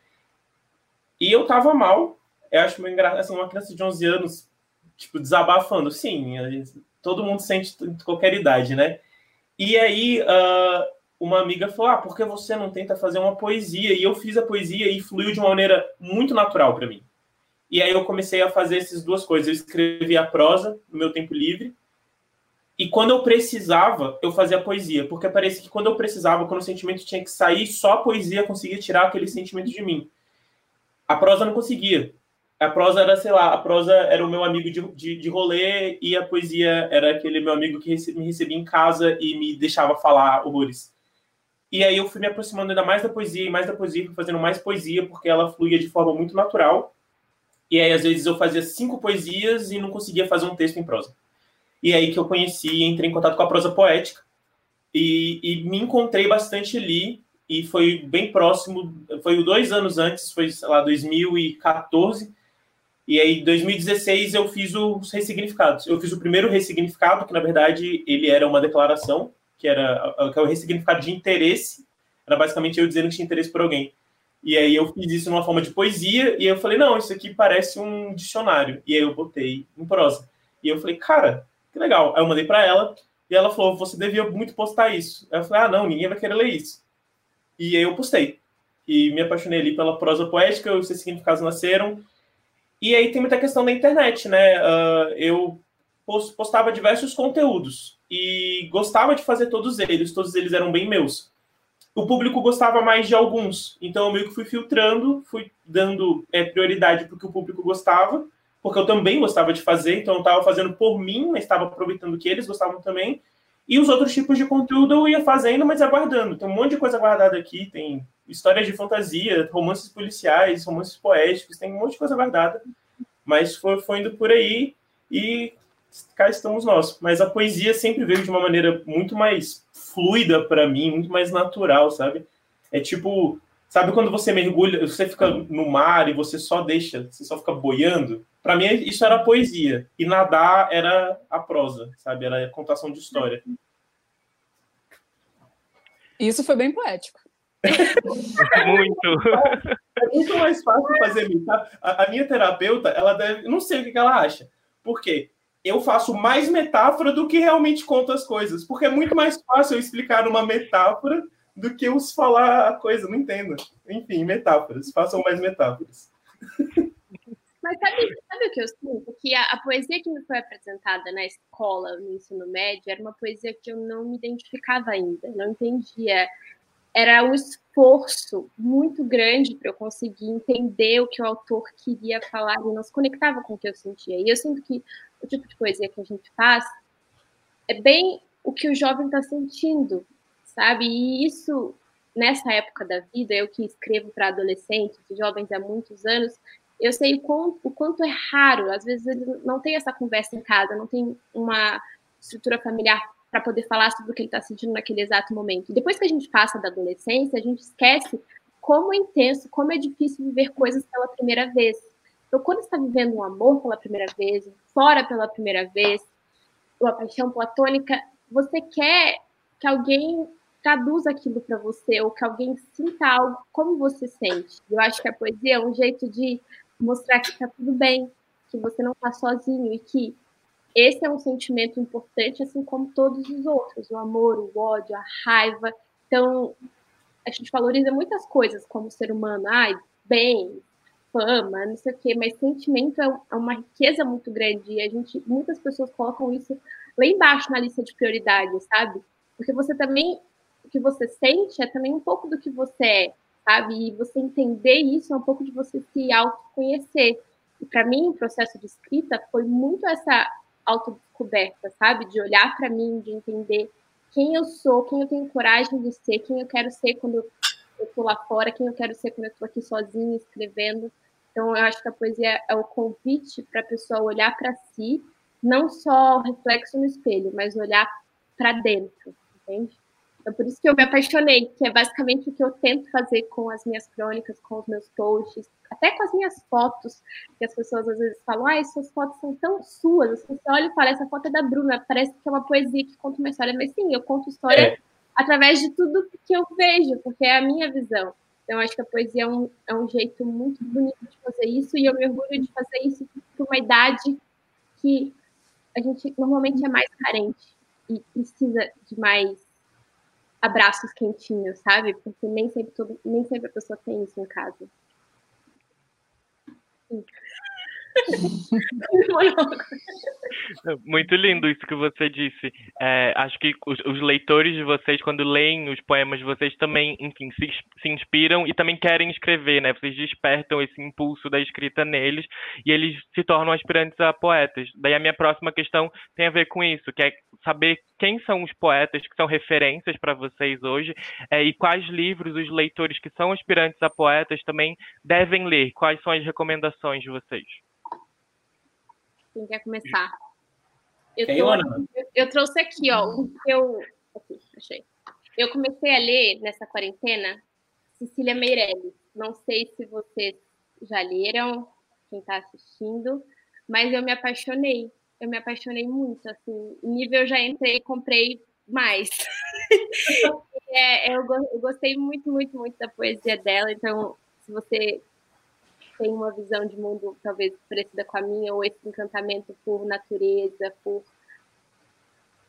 e eu tava mal. Eu acho meio engraçado, assim, uma criança de 11 anos, tipo, desabafando. Sim, todo mundo sente em qualquer idade, né? E aí, uh, uma amiga falou: Ah, por que você não tenta fazer uma poesia? E eu fiz a poesia e fluiu de uma maneira muito natural para mim. E aí eu comecei a fazer essas duas coisas. Eu escrevi a prosa no meu tempo livre. E quando eu precisava, eu fazia poesia. Porque parece que quando eu precisava, quando o sentimento tinha que sair, só a poesia conseguia tirar aquele sentimento de mim. A prosa não conseguia a prosa era, sei lá, a prosa era o meu amigo de, de, de rolê e a poesia era aquele meu amigo que me recebia em casa e me deixava falar horrores. E aí eu fui me aproximando ainda mais da poesia e mais da poesia, fazendo mais poesia, porque ela fluía de forma muito natural. E aí, às vezes, eu fazia cinco poesias e não conseguia fazer um texto em prosa. E aí que eu conheci entrei em contato com a prosa poética. E, e me encontrei bastante ali, e foi bem próximo, foi dois anos antes, foi, sei lá, 2014, e aí, em 2016, eu fiz os ressignificados. Eu fiz o primeiro ressignificado, que na verdade ele era uma declaração, que era que é o ressignificado de interesse. Era basicamente eu dizendo que tinha interesse por alguém. E aí eu fiz isso numa forma de poesia, e eu falei, não, isso aqui parece um dicionário. E aí eu botei em prosa. E eu falei, cara, que legal. Aí eu mandei para ela, e ela falou, você devia muito postar isso. Aí eu falei, ah, não, ninguém vai querer ler isso. E aí eu postei. E me apaixonei ali pela prosa poética, os ressignificados nasceram, e aí tem muita questão da internet, né? Uh, eu postava diversos conteúdos e gostava de fazer todos eles, todos eles eram bem meus. O público gostava mais de alguns, então eu meio que fui filtrando, fui dando é, prioridade para o que o público gostava, porque eu também gostava de fazer, então eu estava fazendo por mim, mas estava aproveitando que eles gostavam também. E os outros tipos de conteúdo eu ia fazendo, mas aguardando. Tem um monte de coisa guardada aqui, tem histórias de fantasia, romances policiais, romances poéticos, tem um monte de coisa guardada. Mas foi, foi indo por aí e cá estamos nós. Mas a poesia sempre veio de uma maneira muito mais fluida para mim, muito mais natural, sabe? É tipo, sabe quando você mergulha, você fica no mar e você só deixa, você só fica boiando? Para mim isso era poesia e nadar era a prosa, sabe? Era a contação de história. Isso foi bem poético. muito. É muito mais fácil fazer metáfora. A, a, minha terapeuta, ela deve. Não sei o que, que ela acha. Por quê? Eu faço mais metáfora do que realmente conto as coisas. Porque é muito mais fácil eu explicar uma metáfora do que eu falar a coisa. Não entendo. Enfim, metáforas. Façam mais metáforas. Mas sabe, sabe o que eu sinto? Que a, a, poesia que me foi apresentada na escola, no ensino médio, era uma poesia que eu não me identificava ainda, não entendia era um esforço muito grande para eu conseguir entender o que o autor queria falar e não se conectava com o que eu sentia. E eu sinto que o tipo de poesia que a gente faz é bem o que o jovem está sentindo, sabe? E isso, nessa época da vida, eu que escrevo para adolescentes e jovens há muitos anos, eu sei o o quanto é raro, às vezes ele não tem essa conversa em casa, não tem uma estrutura familiar para poder falar sobre o que ele está sentindo naquele exato momento. Depois que a gente passa da adolescência, a gente esquece como é intenso, como é difícil viver coisas pela primeira vez. Então, quando está vivendo um amor pela primeira vez, fora pela primeira vez, uma paixão platônica, você quer que alguém traduza aquilo para você ou que alguém sinta algo como você sente. Eu acho que a poesia é um jeito de mostrar que está tudo bem, que você não está sozinho e que esse é um sentimento importante, assim como todos os outros, o amor, o ódio, a raiva. Então, a gente valoriza muitas coisas como ser humano, ai, bem, fama, não sei o quê, mas sentimento é, é uma riqueza muito grande e a gente, muitas pessoas colocam isso lá embaixo na lista de prioridades, sabe? Porque você também, o que você sente é também um pouco do que você é, sabe? E você entender isso é um pouco de você se autoconhecer. E para mim, o processo de escrita foi muito essa autodescoberta, sabe? De olhar para mim, de entender quem eu sou, quem eu tenho coragem de ser, quem eu quero ser quando eu estou lá fora, quem eu quero ser quando eu estou aqui sozinha escrevendo. Então, eu acho que a poesia é o convite para a pessoa olhar para si, não só reflexo no espelho, mas olhar para dentro, entende? Então, por isso que eu me apaixonei, que é basicamente o que eu tento fazer com as minhas crônicas, com os meus posts, até com as minhas fotos, que as pessoas às vezes falam, ah, suas fotos são tão suas, assim, você olha e fala, essa foto é da Bruna, parece que é uma poesia que conta uma história, mas sim, eu conto história é. através de tudo que eu vejo, porque é a minha visão. Então, acho que a poesia é um, é um jeito muito bonito de fazer isso, e eu me orgulho de fazer isso por uma idade que a gente normalmente é mais carente e precisa de mais abraços quentinhos, sabe? Porque nem sempre, todo, nem sempre a pessoa tem isso em casa. Muito lindo isso que você disse. É, acho que os, os, leitores de vocês, quando leem os poemas de vocês, também, enfim, se, se, inspiram e também querem escrever, né? Vocês despertam esse impulso da escrita neles e eles se tornam aspirantes a poetas. Daí a minha próxima questão tem a ver com isso, que é saber quem são os poetas que são referências para vocês hoje é, e quais livros os leitores que são aspirantes a poetas também devem ler. Quais são as recomendações de vocês? Quem quer começar? Eu, tô, eu trouxe aqui, ó, o que eu. Aqui, achei. Eu comecei a ler nessa quarentena Cecília Meirelles. Não sei se vocês já leram, quem está assistindo, mas eu me apaixonei. Eu me apaixonei muito, assim. Nível já entrei e comprei mais. é, eu, eu gostei muito, muito, muito da poesia dela. Então, se você tem uma visão de mundo talvez parecida com a minha, ou esse encantamento por natureza, por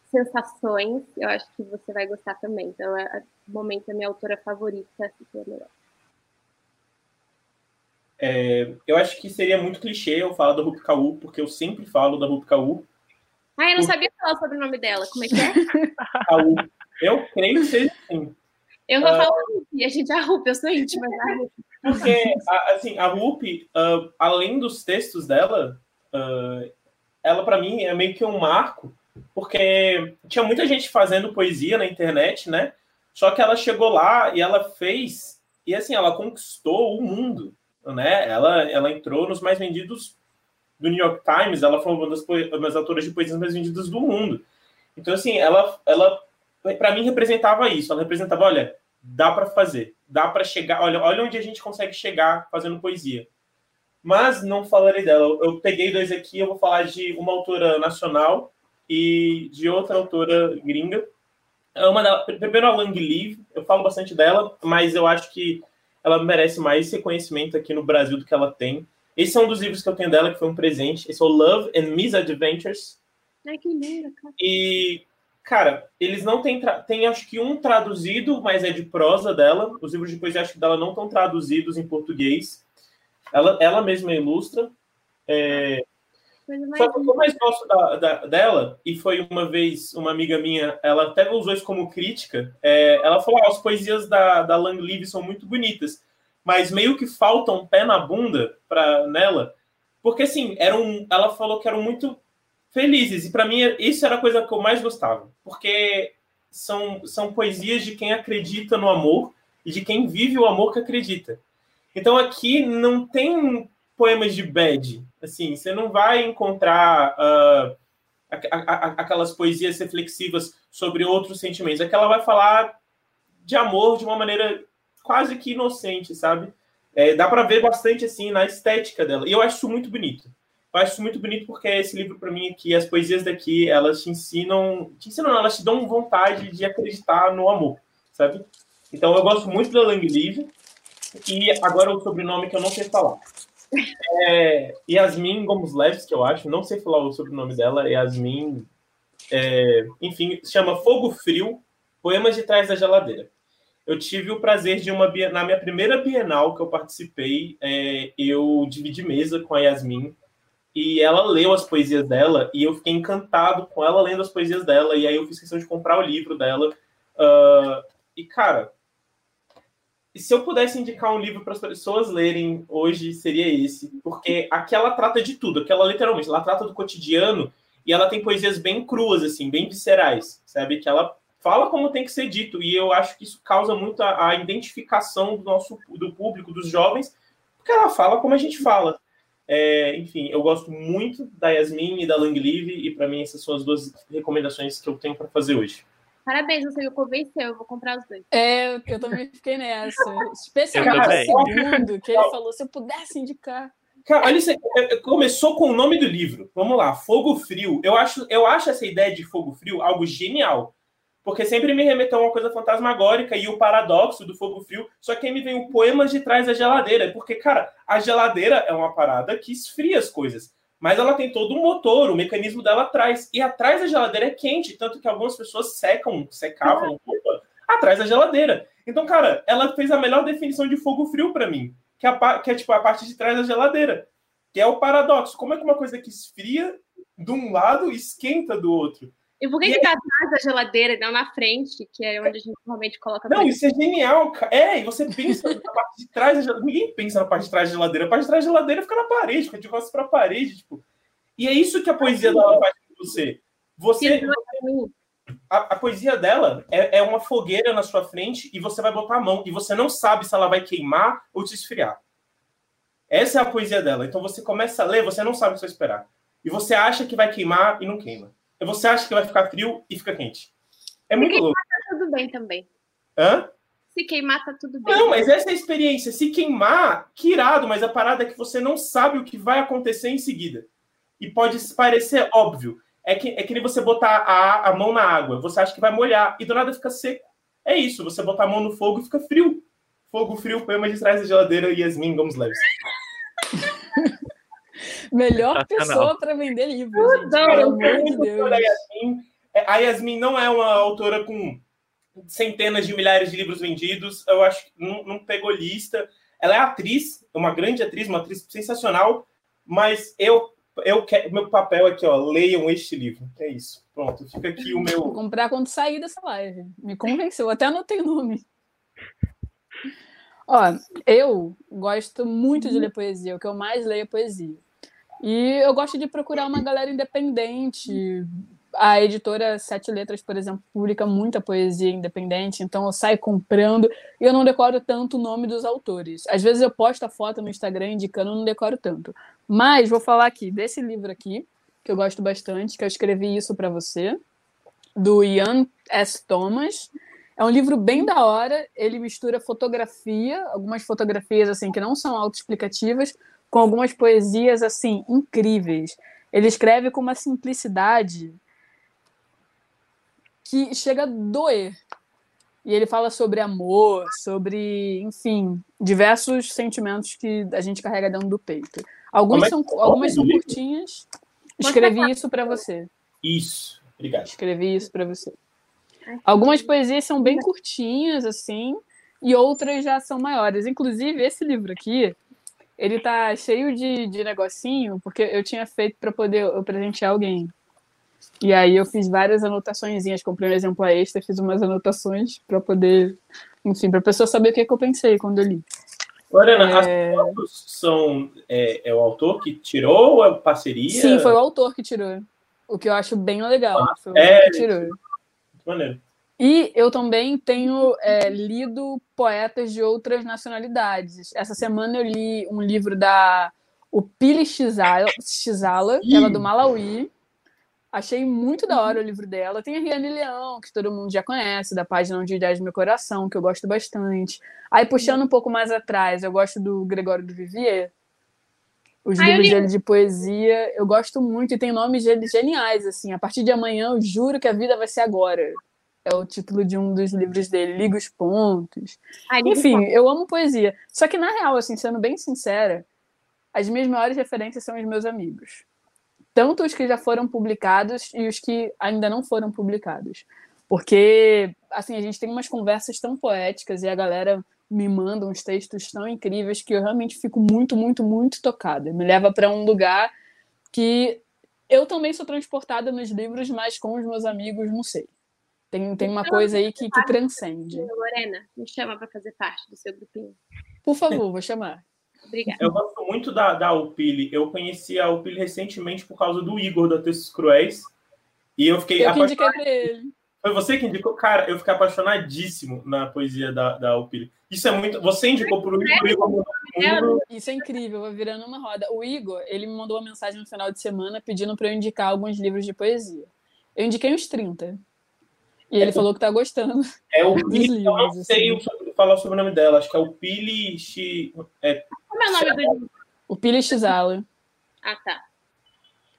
sensações, eu acho que você vai gostar também. Então, é, no momento, a minha autora favorita, Cecília Melhor. É, eu acho que seria muito clichê eu falar da Rupi Kaur, porque eu sempre falo da Rupi Kaur. Ah, eu não por... sabia falar sobre o nome dela. Como é que é? Kaur. Eu creio que seja assim. Eu não uh... falo Rupi, a gente é a Rupi, eu sou íntima da Rupi. Porque, assim, a Rupi, uh, além dos textos dela, uh, ela para mim é meio que um marco, porque tinha muita gente fazendo poesia na internet, né? Só que ela chegou lá e ela fez, e assim, ela conquistou o mundo, né? Ela, ela entrou nos mais vendidos do New York Times, ela foi uma das, das autoras de poesias mais vendidas do mundo. Então, assim, ela, ela para mim representava isso. Ela representava, olha, dá para fazer, dá para chegar. Olha, olha onde a gente consegue chegar fazendo poesia. Mas não falarei dela. Eu peguei dois aqui, eu vou falar de uma autora nacional e de outra autora gringa. É uma da, primeiro a Lang Live, eu falo bastante dela, mas eu acho que ela merece mais reconhecimento aqui no Brasil do que ela tem. Esse é um dos livros que eu tenho dela, que foi um presente. Esse é o Love and Misadventures. Ai, que lindo, cara. E Cara, eles não têm. Tem acho que um traduzido, mas é de prosa dela. Os livros de poesia acho que dela não estão traduzidos em português. Ela, ela mesma ilustra. É... Só que o que eu mais gosto da- da- dela, e foi uma vez uma amiga minha, ela até usou isso como crítica, é, ela falou: ah, as poesias da, da Lang Live são muito bonitas, mas meio que falta um pé na bunda pra, nela, porque assim, eram, ela falou que eram muito felizes, e pra mim isso era a coisa que eu mais gostava, porque são, são poesias de quem acredita no amor e de quem vive o amor que acredita. Então aqui não tem poemas de bad, assim, você não vai encontrar a- aquelas poesias reflexivas sobre outros sentimentos. Aqui ela vai falar de amor de uma maneira quase que inocente, sabe? É, dá para ver bastante assim na estética dela. E eu acho isso muito bonito. Eu acho isso muito bonito porque esse livro para mim aqui, as poesias daqui, elas te ensinam, te ensinam, elas te dão vontade de acreditar no amor, sabe? Então eu gosto muito da Lang Live. E agora o sobrenome que eu não sei falar. É Yasmin Gomes Leves, que eu acho, não sei falar o sobrenome dela, Yasmin. é, enfim, chama Fogo Frio, Poemas de Trás da Geladeira. Eu tive o prazer de uma na minha primeira Bienal que eu participei, é, eu dividi mesa com a Yasmin e ela leu as poesias dela e eu fiquei encantado com ela lendo as poesias dela e aí eu fiz questão de comprar o livro dela Ah, e cara se eu pudesse indicar um livro para as pessoas lerem hoje, seria esse. Porque aqui ela trata de tudo. Aqui ela literalmente, ela trata do cotidiano e ela tem poesias bem cruas, assim, bem viscerais, sabe? Que ela fala como tem que ser dito. E eu acho que isso causa muito a, a identificação do nosso do público, dos jovens, porque ela fala como a gente fala. É, enfim, eu gosto muito da Yasmin e da Lang Live, e para mim essas são as duas recomendações que eu tenho para fazer hoje. Parabéns, você me convenceu, eu vou comprar os dois. É, eu também fiquei nessa. Especialmente o segundo, que ele falou, se eu pudesse indicar. Cara, olha isso. aí, é, é, Começou com o nome do livro. Vamos lá, Fogo Frio. Eu acho, eu acho essa ideia de fogo frio algo genial. Porque sempre me remeteu a uma coisa fantasmagórica e o paradoxo do fogo frio. Só que aí me vem o poemas de trás da geladeira. Porque, cara, a geladeira é uma parada que esfria as coisas. Mas ela tem todo um motor, o mecanismo dela atrás. E atrás da geladeira é quente. Tanto que algumas pessoas secam, secavam roupa atrás da geladeira. Então, cara, ela fez a melhor definição de fogo frio para mim que é, a, que é tipo a parte de trás da geladeira, que é o paradoxo. Como é que uma coisa que esfria de um lado esquenta do outro? E por que, E que tá atrás da geladeira e não na frente, que é onde a gente normalmente coloca Não, isso é genial, cara. É, e você pensa na parte de trás da geladeira. Ninguém pensa na parte de trás da geladeira. A parte de trás da geladeira fica na parede, fica de costas pra parede, tipo. E é isso que a poesia dela faz com você. Você, é a, a poesia dela é, é uma fogueira na sua frente e você vai botar a mão e você não sabe se ela vai queimar ou te esfriar. Essa é a poesia dela. Então você começa a ler, você não sabe o que esperar. E você acha que vai queimar e não queima. Você acha que vai ficar frio e fica quente. É muito Porque- louco. Tá tudo bem também. Hã? Se queimar, tá tudo bem. Não, mas essa é a experiência. Se queimar, que irado, mas a parada é que você não sabe o que vai acontecer em seguida. E pode parecer óbvio. É que, é que nem você botar a, a mão na água. Você acha que vai molhar e do nada fica seco. É isso, você botar a mão no fogo e fica frio. Fogo frio, poema de trás da geladeira, Yasmin Gomes Leves. Melhor pessoa para vender livro, gente. Não, Pelo amor de Deus. Yasmin. É, A Yasmin não é uma autora com centenas de milhares de livros vendidos. Eu acho que não, não pegou lista. Ela é atriz, é uma grande atriz, uma atriz sensacional. Mas eu, eu quero, meu papel aqui, ó, leiam este livro. É isso. Pronto, fica aqui o Vou meu. comprar quando sair dessa live. Me convenceu, até anotei o nome. Ó, eu gosto muito de ler poesia, o que eu mais leio é poesia. E eu gosto de procurar uma galera independente. A editora Sete Letras, por exemplo, publica muita poesia independente, então eu saio comprando e eu não decoro tanto o nome dos autores. Às vezes eu posto a foto no Instagram indicando, eu não decoro tanto. Mas vou falar aqui desse livro aqui, que eu gosto bastante, que eu escrevi isso para você, do Ian S. Thomas. É um livro bem da hora, ele mistura fotografia, algumas fotografias assim que não são autoexplicativas, com algumas poesias assim incríveis. Ele escreve com uma simplicidade que chega a doer. E ele fala sobre amor, sobre, enfim, diversos sentimentos que a gente carrega dentro do peito. Alguns é são, algumas são curtinhas. Escrevi isso para você. Isso. Obrigado. Escrevi isso para você. Algumas poesias são bem curtinhas, assim, e outras já são maiores. Inclusive, esse livro aqui, ele tá cheio de, de negocinho, porque eu tinha feito para poder eu presentear alguém. E aí eu fiz várias anotações, comprei um exemplo extra, fiz umas anotações para poder, enfim, para a pessoa saber o que, é que eu pensei quando eu li. Lorena, é... as fotos são é, é, o autor que tirou ou é parceria? Sim, foi o autor que tirou. O que eu acho bem legal. Ah, foi o é, que tirou. Muito maneiro. E eu também tenho é, lido poetas de outras nacionalidades. Essa semana eu li um livro da Upili Xizala, ela é do Malawi. Achei muito da hora o livro dela. Tem a Riane Leão, que todo mundo já conhece, da página Onde Ideias do Meu Coração, que eu gosto bastante. Aí, puxando um pouco mais atrás, eu gosto do Gregório do Vivier. Os livros dele de poesia, eu gosto muito e tem nomes deles geniais, assim. A partir de amanhã, eu juro que a vida vai ser agora. É o título de um dos livros dele, Liga os Pontos. Ai, Enfim, eu amo poesia. Só que, na real, assim, sendo bem sincera, as minhas maiores referências são os meus amigos tanto os que já foram publicados e os que ainda não foram publicados. Porque, assim, a gente tem umas conversas tão poéticas e a galera me manda uns textos tão incríveis que eu realmente fico muito, muito, muito tocada. Me leva para um lugar que eu também sou transportada nos livros, mas com os meus amigos, não sei. Tem, tem uma coisa aí que, que transcende. Lorena, me chama para fazer parte do seu grupinho. Por favor, vou chamar. Obrigada. Eu gosto muito da, da Upili. Eu conheci a Upili recentemente por causa do Igor da Textos Cruéis. E eu fiquei eu apaixonado. ele. Foi você que indicou? Cara, eu fiquei apaixonadíssimo na poesia da, da Upili. Isso é muito. Você indicou para o Igor. Isso é incrível, vai virando uma roda. O Igor, ele me mandou uma mensagem no final de semana pedindo para eu indicar alguns livros de poesia. Eu indiquei uns 30. E ele é, falou que tá gostando. É o Pili, eu não sei assim. falar sobre o nome dela, acho que é o Pili. É, Como é o nome do livro? O Pili Xizala. Ah, tá.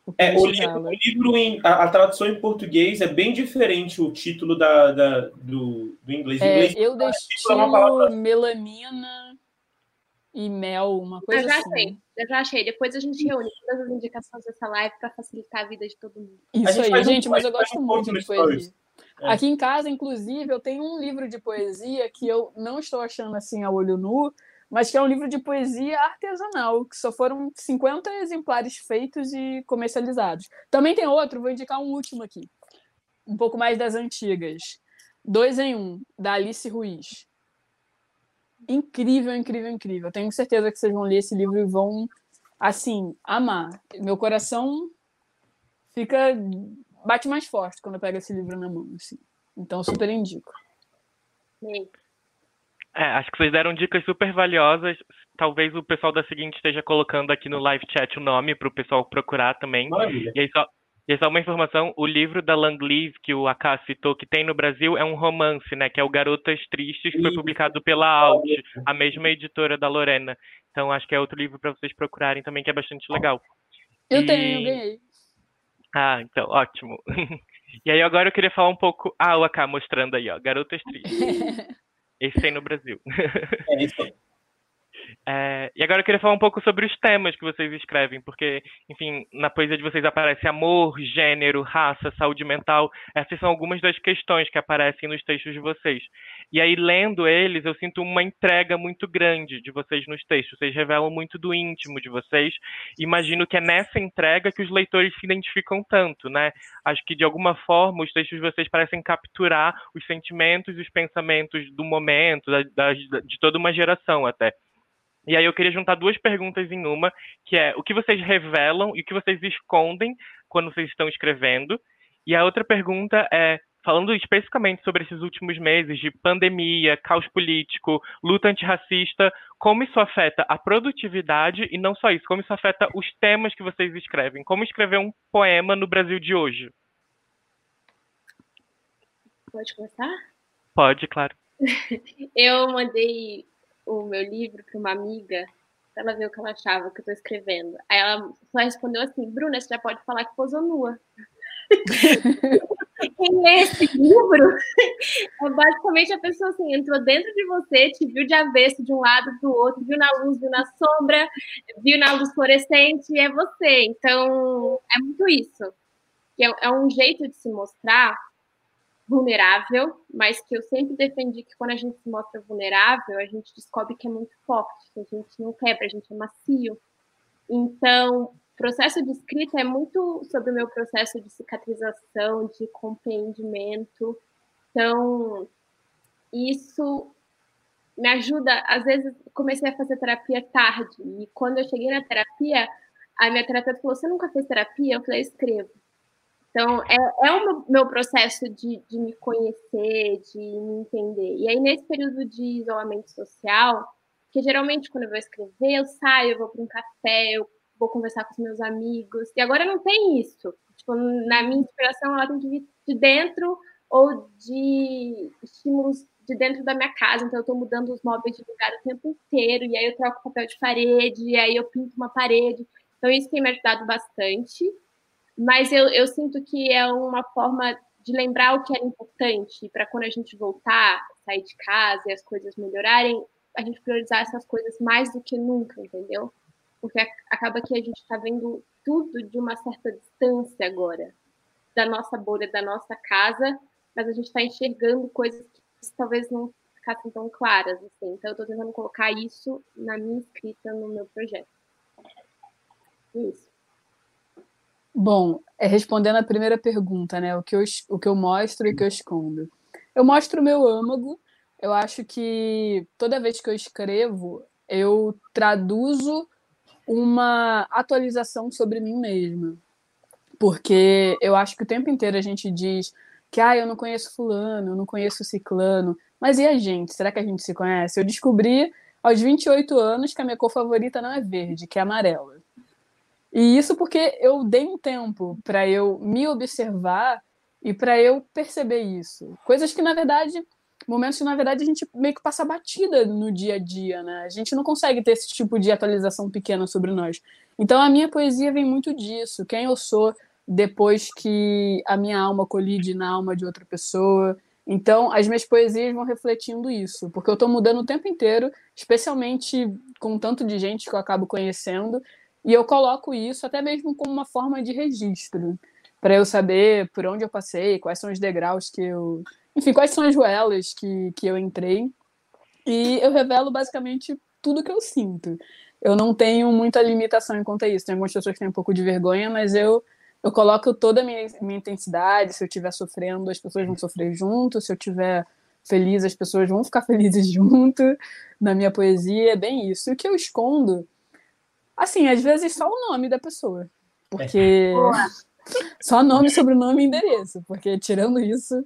O é, o livro, o livro em, a, a, tradução em português é bem diferente o título da, da do, do inglês. É, inglês eu destino é melanina e mel, uma coisa eu já assim. Achei, eu já achei. Depois a gente reúne todas as indicações dessa live para facilitar a vida de todo mundo. Isso aí, gente, um, mas eu gosto muito de poesia. É. Aqui em casa, inclusive, eu tenho um livro de poesia que eu não estou achando assim a olho nu, mas que é um livro de poesia artesanal, que só foram 50 exemplares feitos e comercializados. Também tem outro, vou indicar um último aqui, um pouco mais das antigas. Dois em um, da Alice Ruiz. Incrível, incrível, incrível. Tenho certeza que vocês vão ler esse livro e vão, assim, amar. Meu coração fica bate mais forte quando eu pego esse livro na mão, assim. Então, super indico. É, acho que vocês deram dicas super valiosas. Talvez o pessoal da seguinte esteja colocando aqui no live chat o nome para o pessoal procurar também. Maravilha. E aí só, e aí só uma informação, o livro da Langley que o Akash citou, que tem no Brasil, é um romance, né? Que é o Garotas Tristes, que foi publicado pela Alt, a mesma editora da Lorena. Então acho que é outro livro para vocês procurarem também, que é bastante legal. Eu e... tenho, eu ganhei. Ah, então, ótimo. e aí agora eu queria falar um pouco. Ah, o AK mostrando aí, ó. Garotas Tristes. Esse tem no Brasil. É isso aí. É, e agora eu queria falar um pouco sobre os temas que vocês escrevem, porque, enfim, na poesia de vocês aparece amor, gênero, raça, saúde mental. Essas são algumas das questões que aparecem nos textos de vocês. E aí, lendo eles, eu sinto uma entrega muito grande de vocês nos textos. Vocês revelam muito do íntimo de vocês. Imagino que é nessa entrega que os leitores se identificam tanto, né? Acho que, de alguma forma, os textos de vocês parecem capturar os sentimentos os pensamentos do momento, da, da, de toda uma geração até. E aí eu queria juntar duas perguntas em uma, que é o que vocês revelam e o que vocês escondem quando vocês estão escrevendo. E a outra pergunta é, falando especificamente sobre esses últimos meses de pandemia, caos político, luta antirracista, como isso afeta a produtividade e não só isso, como isso afeta os temas que vocês escrevem, como escrever um poema no Brasil de hoje. Pode começar? Pode, claro. Eu mandei o meu livro para uma amiga pra ela ver o que ela achava que eu tô escrevendo. Aí ela só respondeu assim, Bruna, você já pode falar que posou nua. Quem lê esse livro é basicamente a pessoa assim, entrou dentro de você, te viu de avesso de um lado para o outro, viu na luz, viu na sombra, viu na luz fluorescente, é você. Então, é muito isso. É, é um jeito de se mostrar vulnerável, mas que eu sempre defendi que quando a gente se mostra vulnerável, a gente descobre que é muito forte, que a gente não quebra, a gente é macio. Então, processo de escrita é muito sobre o meu processo de cicatrização, de compreendimento. Então, isso me ajuda. Às vezes, comecei a fazer terapia tarde, e quando eu cheguei na terapia, a minha terapeuta falou: Você nunca fez terapia? Eu falei: Escrevo. Então, é, é o meu processo de, de me conhecer, de me entender. E aí, nesse período de isolamento social, que geralmente quando eu vou escrever, eu saio, eu vou para um café, eu vou conversar com os meus amigos. E agora não tem isso. Tipo, na minha inspiração, ela tem que vir de dentro ou de estímulos de dentro da minha casa. Então, eu estou mudando os móveis de lugar o tempo inteiro. E aí, eu troco papel de parede, e aí, eu pinto uma parede. Então, isso tem me ajudado bastante. Mas eu, eu sinto que é uma forma de lembrar o que era importante para quando a gente voltar, sair de casa e as coisas melhorarem, a gente priorizar essas coisas mais do que nunca, entendeu? Porque acaba que a gente está vendo tudo de uma certa distância agora, da nossa bolha, da nossa casa, mas a gente está enxergando coisas que talvez não ficassem tão claras. Assim. Então, eu estou tentando colocar isso na minha escrita, no meu projeto. Isso. Bom, é respondendo a primeira pergunta, né? O que eu, o que eu mostro e o que eu escondo. Eu mostro o meu âmago. Eu acho que toda vez que eu escrevo, eu traduzo uma atualização sobre mim mesma. Porque eu acho que o tempo inteiro a gente diz que ah, eu não conheço fulano, eu não conheço ciclano. Mas e a gente? Será que a gente se conhece? Eu descobri aos 28 anos que a minha cor favorita não é verde, que é amarela. E isso porque eu dei um tempo para eu me observar e para eu perceber isso. Coisas que, na verdade, momentos que, na verdade, a gente meio que passa batida no dia a dia, né? A gente não consegue ter esse tipo de atualização pequena sobre nós. Então, a minha poesia vem muito disso. Quem eu sou depois que a minha alma colide na alma de outra pessoa. Então, as minhas poesias vão refletindo isso, porque eu estou mudando o tempo inteiro, especialmente com tanto de gente que eu acabo conhecendo, e eu coloco isso até mesmo como uma forma de registro, para eu saber por onde eu passei, quais são os degraus que eu. Enfim, quais são as ruelas que, que eu entrei. E eu revelo basicamente tudo que eu sinto. Eu não tenho muita limitação em quanto a isso. Tem algumas pessoas que têm um pouco de vergonha, mas eu, eu coloco toda a minha, minha intensidade. Se eu estiver sofrendo, as pessoas vão sofrer junto. Se eu estiver feliz, as pessoas vão ficar felizes junto na minha poesia. É bem isso. E o que eu escondo Assim, às vezes só o nome da pessoa. Porque. só nome, sobrenome e endereço. Porque tirando isso,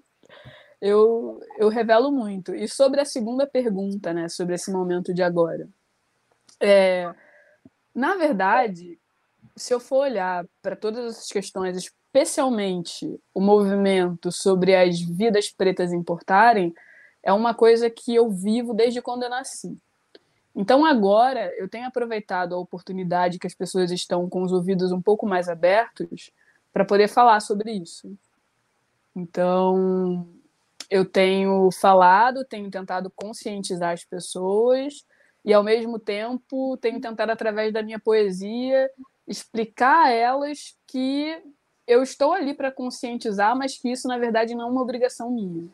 eu, eu revelo muito. E sobre a segunda pergunta, né? Sobre esse momento de agora. É, na verdade, se eu for olhar para todas essas questões, especialmente o movimento sobre as vidas pretas importarem, é uma coisa que eu vivo desde quando eu nasci. Então, agora, eu tenho aproveitado a oportunidade que as pessoas estão com os ouvidos um pouco mais abertos para poder falar sobre isso. Então, eu tenho falado, tenho tentado conscientizar as pessoas e, ao mesmo tempo, tenho tentado, através da minha poesia, explicar a elas que eu estou ali para conscientizar, mas que isso, na verdade, não é uma obrigação minha.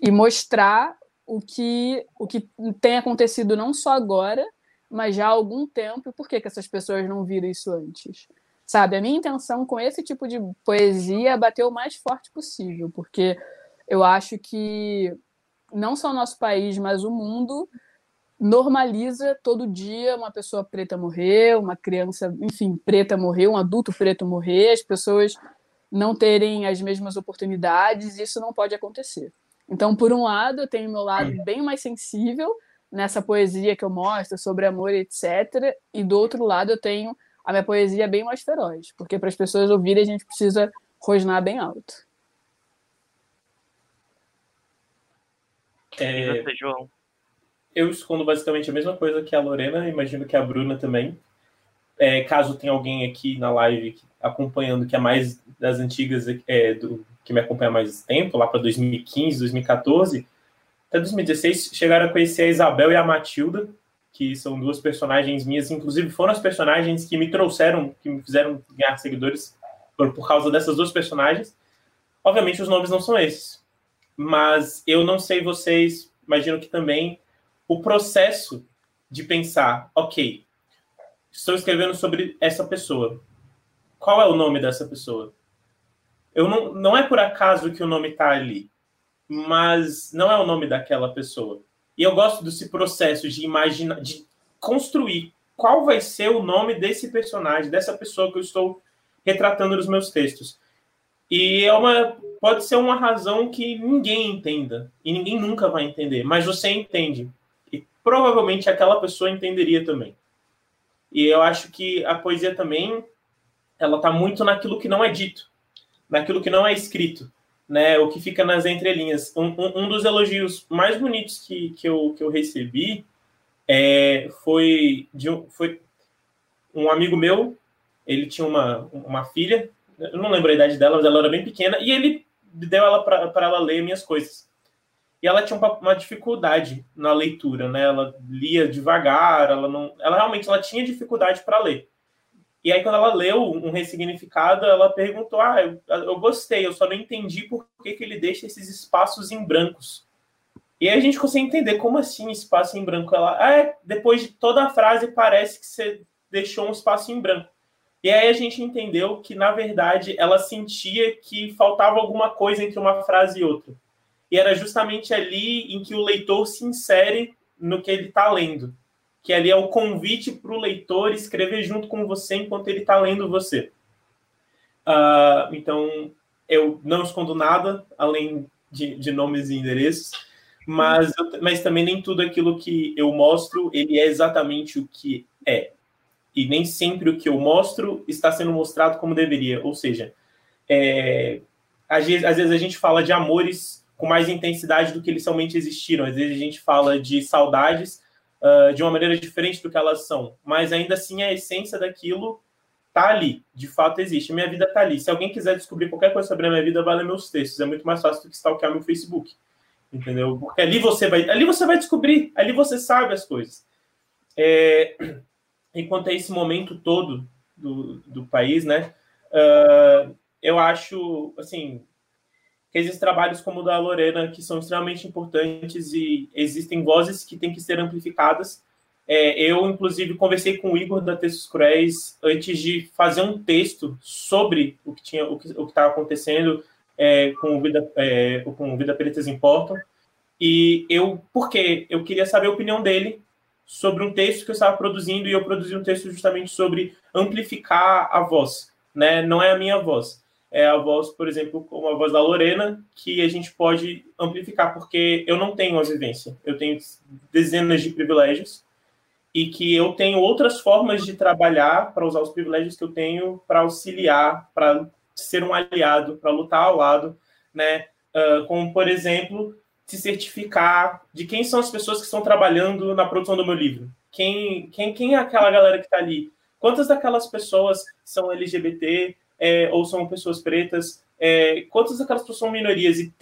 E mostrar o que, o que tem acontecido não só agora, mas já há algum tempo, e por que, que essas pessoas não viram isso antes? Sabe, a minha intenção com esse tipo de poesia é bater o mais forte possível, porque eu acho que não só o nosso país, mas o mundo normaliza todo dia uma pessoa preta morrer, uma criança, enfim, preta morrer, um adulto preto morrer, as pessoas não terem as mesmas oportunidades, isso não pode acontecer. Então, por um lado, eu tenho meu lado bem mais sensível nessa poesia que eu mostro sobre amor, etc. E do outro lado, eu tenho a minha poesia bem mais feroz, porque para as pessoas ouvirem, a gente precisa rosnar bem alto. É, você, João? Eu escondo basicamente a mesma coisa que a Lorena, imagino que a Bruna também. É, caso tenha alguém aqui na live acompanhando que é mais das antigas é, do, que me acompanha mais tempo, lá para 2015, 2014, até 2016, chegaram a conhecer a Isabel e a Matilda, que são duas personagens minhas, inclusive foram as personagens que me trouxeram, que me fizeram ganhar seguidores por, por causa dessas duas personagens. Obviamente, os nomes não são esses. mas eu não sei vocês, imagino que também, o processo de pensar, ok, estou escrevendo sobre essa pessoa. Qual é o nome dessa pessoa? Eu não, não é por acaso que o nome está ali, mas não é o nome daquela pessoa. E eu gosto desse processo de imaginar, de construir qual vai ser o nome desse personagem, dessa pessoa que eu estou retratando nos meus textos. E é uma, pode ser uma razão que ninguém entenda, e ninguém nunca vai entender, mas você entende. E provavelmente aquela pessoa entenderia também. E eu acho que a poesia também, ela está muito naquilo que não é dito, naquilo que não é escrito, né? O que fica nas entrelinhas. Um, um, um dos elogios mais bonitos que, que, eu, que eu recebi é, foi, de um, foi um amigo meu, ele tinha uma, uma filha, eu não lembro a idade dela, mas ela era bem pequena, e ele deu ela para ela ler minhas coisas. E ela tinha uma, uma, dificuldade na leitura, né? Ela lia devagar, ela não, ela realmente ela tinha dificuldade para ler. E aí quando ela leu um ressignificado, ela perguntou: "Ah, eu, eu gostei, eu só não entendi por que, que ele deixa esses espaços em brancos". E aí a gente consegue entender como assim espaço em branco. Ela, ah, é, depois de toda a frase parece que você deixou um espaço em branco. E aí a gente entendeu que, na verdade, ela sentia que faltava alguma coisa entre uma frase e outra. E era justamente ali em que o leitor se insere no que ele está lendo. Que ali é o convite para o leitor escrever junto com você enquanto ele está lendo você. Uh, então, eu não escondo nada, além de, de nomes e endereços, mas, mas também nem tudo aquilo que eu mostro, ele é exatamente o que é e nem sempre o que eu mostro está sendo mostrado como deveria. Ou seja, é, às, vezes, às vezes a gente fala de amores com mais intensidade do que eles realmente existiram. Às vezes a gente fala de saudades uh, de uma maneira diferente do que elas são. Mas ainda assim a essência daquilo tá ali, de fato existe. A minha vida tá ali. Se alguém quiser descobrir qualquer coisa sobre a minha vida, vale meus textos. É muito mais fácil do que stalkear meu Facebook. Entendeu? Porque ali você vai, ali você vai descobrir, ali você sabe as coisas. É, enquanto é esse momento todo do, do país, né? Uh, eu acho, assim, existem trabalhos como o da Lorena que são extremamente importantes e existem vozes que têm que ser amplificadas. É, eu, inclusive, conversei com o Igor da Textos Cruéis antes de fazer um texto sobre o que tinha, o que estava acontecendo é, com Vida, é, com Vida Pretas Importam. E eu, porque eu queria saber a opinião dele sobre um texto que eu estava produzindo e eu produzi um texto justamente sobre amplificar a voz, né? Não é a minha voz, é a voz, por exemplo, como a voz da Lorena, que a gente pode amplificar, porque eu não tenho a vivência, eu tenho dezenas de privilégios e que eu tenho outras formas de trabalhar para usar os privilégios que eu tenho para auxiliar, para ser um aliado, para lutar ao lado, né? Uh, como, por exemplo, se certificar de quem são as pessoas que estão trabalhando na produção do meu livro. Quem, quem, quem é aquela galera que está ali? Quantas daquelas pessoas são LGBT é, ou são pessoas pretas? É, quantas daquelas pessoas são minorias e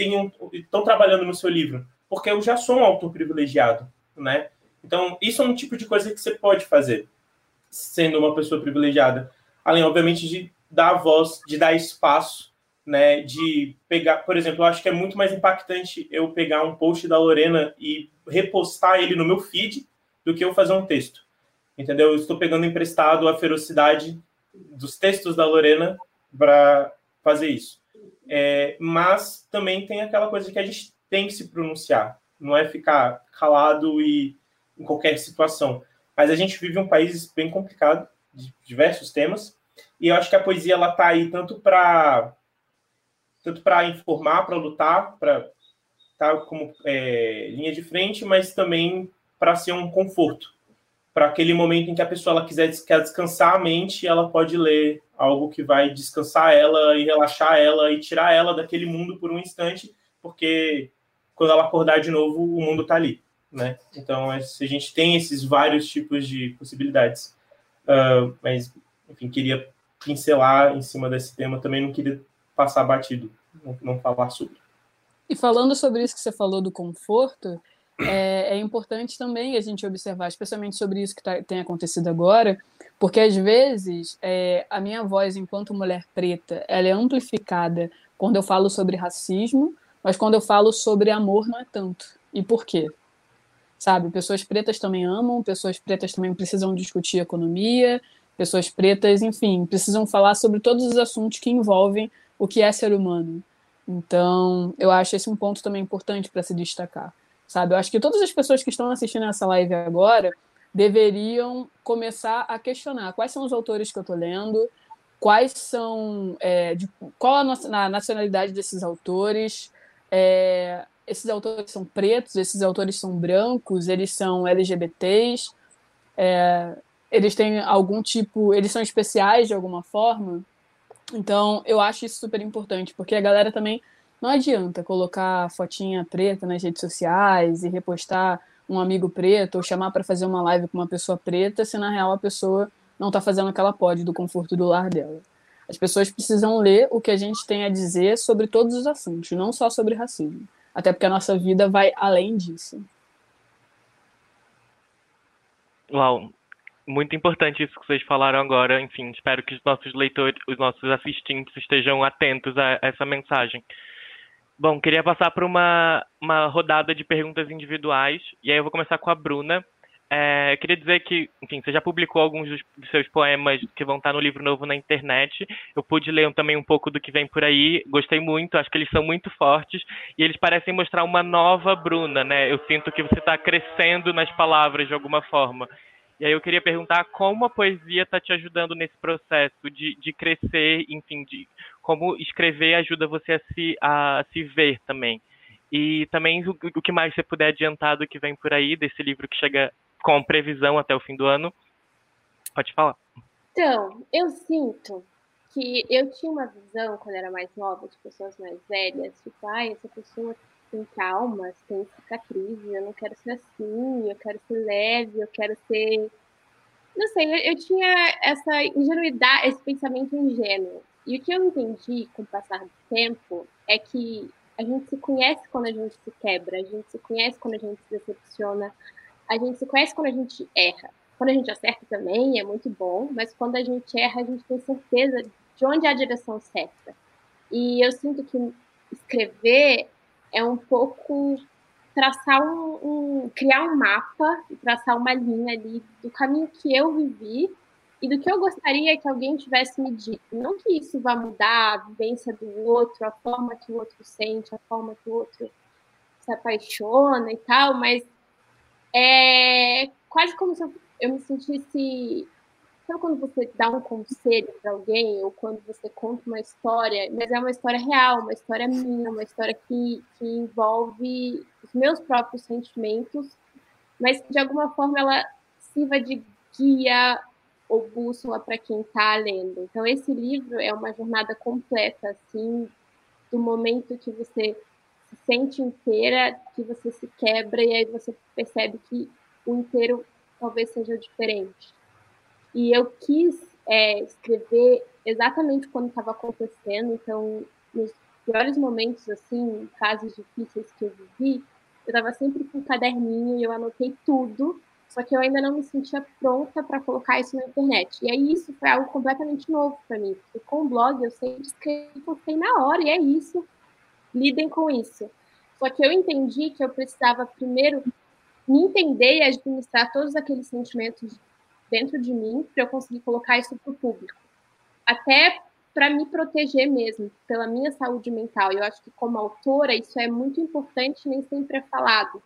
estão trabalhando no seu livro? Porque eu já sou um autor privilegiado, né? Então, isso é um tipo de coisa que você pode fazer, sendo uma pessoa privilegiada. Além, obviamente, de dar voz, de dar espaço né, de pegar, por exemplo, eu acho que é muito mais impactante eu pegar um post da Lorena e repostar ele no meu feed do que eu fazer um texto. Entendeu? Eu estou pegando emprestado a ferocidade dos textos da Lorena para fazer isso. É, mas também tem aquela coisa que a gente tem que se pronunciar, não é ficar calado e em qualquer situação. Mas a gente vive um país bem complicado, de diversos temas, e eu acho que a poesia ela tá aí tanto para tanto para informar, para lutar, para estar tá como é, linha de frente, mas também para ser um conforto. Para aquele momento em que a pessoa ela quiser quer descansar a mente, ela pode ler algo que vai descansar ela e relaxar ela e tirar ela daquele mundo por um instante, porque quando ela acordar de novo, o mundo está ali. Né? Então, a gente tem esses vários tipos de possibilidades. Uh, mas, enfim, queria pincelar em cima desse tema também, não queria passar batido, não, não falar sobre. E falando sobre isso que você falou do conforto, é, é, importante também a gente observar, especialmente sobre isso que tá, tem acontecido agora, porque às vezes é, a minha voz enquanto mulher preta ela é amplificada quando eu falo sobre racismo, mas quando eu falo sobre amor não é tanto. E por quê? Sabe, pessoas pretas também amam, pessoas pretas também precisam discutir economia, pessoas pretas, enfim, precisam falar sobre todos os assuntos que envolvem o que é ser humano. Então, eu acho esse um ponto também importante para se destacar, sabe? Eu acho que todas as pessoas que estão assistindo essa live agora deveriam começar a questionar quais são os autores que eu estou lendo, quais são, é, de, qual a nacionalidade desses autores, é, esses autores são pretos, esses autores são brancos, eles são LGBTs, é, eles têm algum tipo, eles são especiais de alguma forma. Então, eu acho isso super importante, porque a galera também não adianta colocar fotinha preta nas redes sociais e repostar um amigo preto ou chamar para fazer uma live com uma pessoa preta, se na real a pessoa não está fazendo o que ela pode do conforto do lar dela. As pessoas precisam ler o que a gente tem a dizer sobre todos os assuntos, não só sobre racismo. Até porque a nossa vida vai além disso. Uau, muito importante isso que vocês falaram agora. Enfim, espero que os nossos leitores, os nossos assistentes estejam atentos a essa mensagem. Bom, queria passar para uma, uma rodada de perguntas individuais. E aí eu vou começar com a Bruna. É, queria dizer que, enfim, você já publicou alguns dos, dos, seus poemas que vão estar no livro novo na internet. Eu pude ler também um pouco do que vem por aí. Gostei muito, acho que eles são muito fortes e eles parecem mostrar uma nova Bruna, né? Eu sinto que você está crescendo nas palavras de alguma forma. E aí eu queria perguntar como a poesia está te ajudando nesse processo de, de crescer, enfim, de como escrever ajuda você a se, a se ver também. E também o, o que mais você puder adiantar do que vem por aí, desse livro que chega com previsão até o fim do ano. Pode falar. Então, eu sinto que eu tinha uma visão, quando era mais nova, de pessoas mais velhas, tipo, ai, essa pessoa tem traumas, tem cicatrizes, eu não quero ser assim, eu quero ser leve, eu quero ser. Não sei, eu, eu tinha essa ingenuidade, esse pensamento ingênuo. E o que eu entendi com o passar do tempo é que a gente se conhece quando a gente se quebra, a gente se conhece quando a gente se decepciona, a gente se conhece quando a gente erra. Quando a gente acerta também é muito bom, mas quando a gente erra, a gente tem certeza de onde é a direção certa. E eu sinto que escrever é um pouco traçar um, um, criar um mapa traçar uma linha ali do caminho que eu vivi e do que eu gostaria que alguém tivesse me dito. Não que isso vá mudar a vivência do outro, a forma que o outro sente, a forma que o outro se apaixona e tal, mas é quase como se eu, eu me sentisse Sabe quando você dá um conselho para alguém, ou quando você conta uma história, mas é uma história real, uma história minha, uma história que, que envolve os meus próprios sentimentos, mas de alguma forma ela sirva de guia ou bússola para quem está lendo. Então, esse livro é uma jornada completa, assim, do momento que você se sente inteira, que você se quebra, e aí você percebe que o inteiro talvez seja diferente. E eu quis é, escrever exatamente quando estava acontecendo, então, nos piores momentos, assim, casos difíceis que eu vivi, eu estava sempre com um caderninho e eu anotei tudo, só que eu ainda não me sentia pronta para colocar isso na internet. E aí isso foi algo completamente novo para mim, porque com o blog eu sempre escrevi postei na hora, e é isso, lidem com isso. Só que eu entendi que eu precisava primeiro me entender e administrar todos aqueles sentimentos dentro de mim para eu conseguir colocar isso para o público. Até para me proteger mesmo, pela minha saúde mental. Eu acho que, como autora, isso é muito importante nem sempre é falado.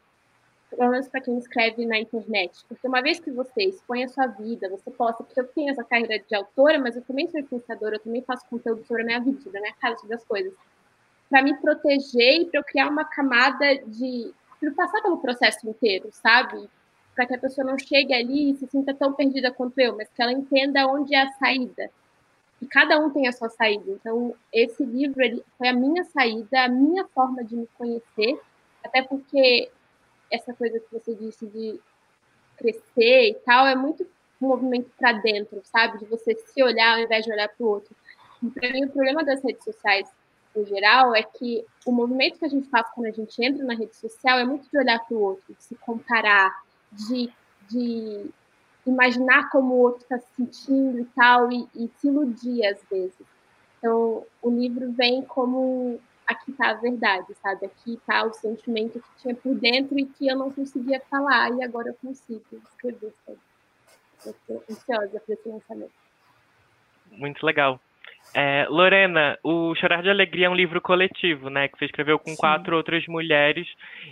Pelo menos para quem escreve na internet. Porque uma vez que você expõe a sua vida, você posta, porque eu tenho essa carreira de autora, mas eu também sou influenciadora, eu também faço conteúdo sobre a minha vida, sobre a minha casa, sobre as coisas. Para me proteger e para eu criar uma camada de. para passar pelo processo inteiro, sabe? para que a pessoa não chegue ali e se sinta tão perdida quanto eu, mas que ela entenda onde é a saída. E cada um tem a sua saída. Então, esse livro ele, foi a minha saída, a minha forma de me conhecer, até porque essa coisa que você disse de crescer e tal é muito um movimento para dentro, sabe? De você se olhar ao invés de olhar para o outro. Para mim, o problema das redes sociais em geral é que o movimento que a gente faz quando a gente entra na rede social é muito de olhar para o outro, de se comparar, de, de imaginar como o outro está se sentindo e tal, e, e se iludir às vezes. Então, o livro vem como aqui tá a verdade, sabe? Aqui tá o sentimento que tinha por dentro e que eu não conseguia falar, e agora eu consigo escrever? Eu tô ansiosa para esse lançamento. Muito legal. É, Lorena, o Chorar de Alegria é um livro coletivo, né? Que você escreveu com Sim. quatro outras mulheres.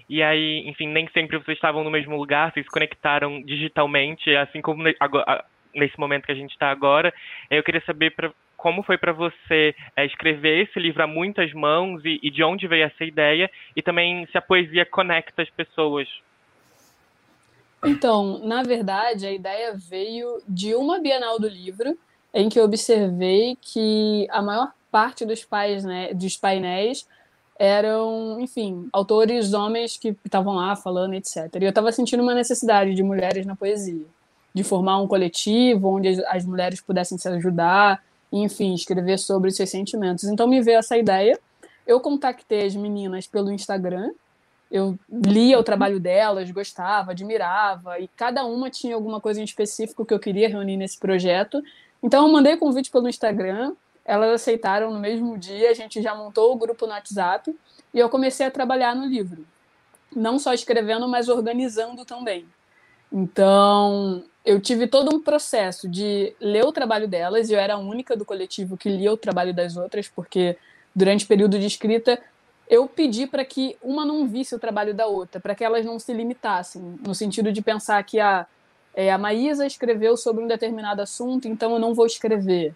E aí, enfim, nem sempre vocês estavam no mesmo lugar, vocês se conectaram digitalmente, assim como nesse momento que a gente está agora. Eu queria saber pra, como foi para você é, escrever esse livro a muitas mãos e, e de onde veio essa ideia, e também se a poesia conecta as pessoas. Então, na verdade, a ideia veio de uma Bienal do Livro, em que eu observei que a maior parte dos, pais, né, dos painéis eram, enfim, autores homens que estavam lá falando, etc. E eu estava sentindo uma necessidade de mulheres na poesia, de formar um coletivo onde as mulheres pudessem se ajudar, enfim, escrever sobre seus sentimentos. Então me veio essa ideia. Eu contactei as meninas pelo Instagram, eu lia o trabalho delas, gostava, admirava, e cada uma tinha alguma coisa em específico que eu queria reunir nesse projeto. Então eu mandei convite pelo Instagram, elas aceitaram no mesmo dia, a gente já montou o grupo no WhatsApp e eu comecei a trabalhar no livro. Não só escrevendo, mas organizando também. Então, eu tive todo um processo de ler o trabalho delas, e eu era a única do coletivo que lia o trabalho das outras, porque durante o período de escrita eu pedi para que uma não visse o trabalho da outra, para que elas não se limitassem, no sentido de pensar que a é, a Maísa escreveu sobre um determinado assunto, então eu não vou escrever.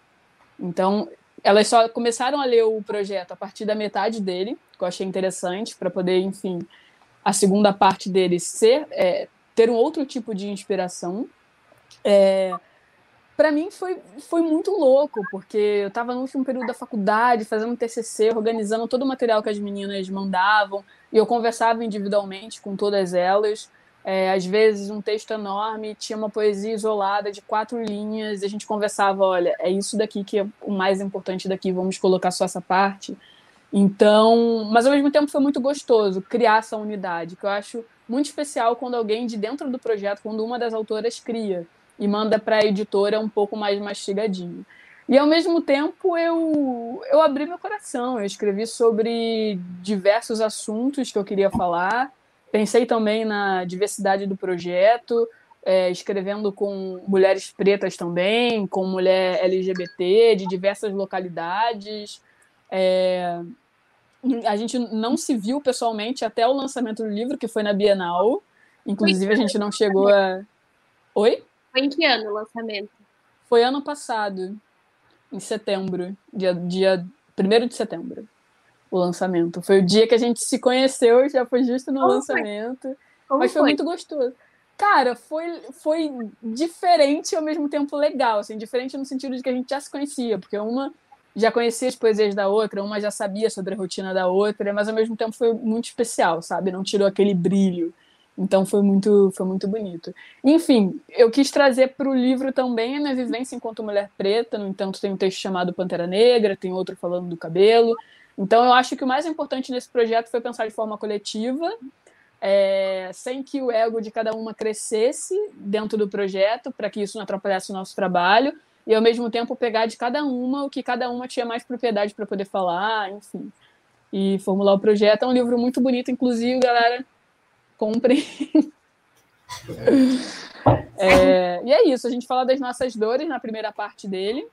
Então, elas só começaram a ler o projeto a partir da metade dele, que eu achei interessante, para poder, enfim, a segunda parte dele ser é, ter um outro tipo de inspiração. É, para mim foi, foi muito louco, porque eu estava no último período da faculdade, fazendo TCC, organizando todo o material que as meninas mandavam, e eu conversava individualmente com todas elas. É, às vezes um texto enorme tinha uma poesia isolada de quatro linhas e a gente conversava, olha, é isso daqui que é o mais importante daqui, vamos colocar só essa parte. Então, mas ao mesmo tempo foi muito gostoso criar essa unidade, que eu acho muito especial quando alguém de dentro do projeto, quando uma das autoras cria e manda para a editora um pouco mais mastigadinho. E ao mesmo tempo eu eu abri meu coração, eu escrevi sobre diversos assuntos que eu queria falar Pensei também na diversidade do projeto, é, escrevendo com mulheres pretas também, com mulher LGBT de diversas localidades. É, a gente não se viu pessoalmente até o lançamento do livro, que foi na Bienal. Inclusive, a gente não chegou a. Oi? Foi em que ano o lançamento? Foi ano passado, em setembro, dia, dia 1 de setembro o lançamento. Foi o dia que a gente se conheceu, já foi justo no Como lançamento. Foi? mas foi, foi, muito gostoso. Cara, foi, foi diferente e ao mesmo tempo legal, assim, diferente no sentido de que a gente já se conhecia, porque uma já conhecia as poesias da outra, uma já sabia sobre a rotina da outra, mas ao mesmo tempo foi muito especial, sabe? Não tirou aquele brilho. Então foi muito, foi muito bonito. Enfim, eu quis trazer para o livro também a minha vivência enquanto mulher preta. No entanto, tem um texto chamado Pantera Negra, tem outro falando do cabelo. Então, eu acho que o mais importante nesse projeto foi pensar de forma coletiva, é, sem que o ego de cada uma crescesse dentro do projeto, para que isso não atrapalhasse o nosso trabalho, e ao mesmo tempo pegar de cada uma o que cada uma tinha mais propriedade para poder falar, enfim, e formular o projeto. É um livro muito bonito, inclusive, galera, comprem. É, e é isso, a gente fala das nossas dores na primeira parte dele,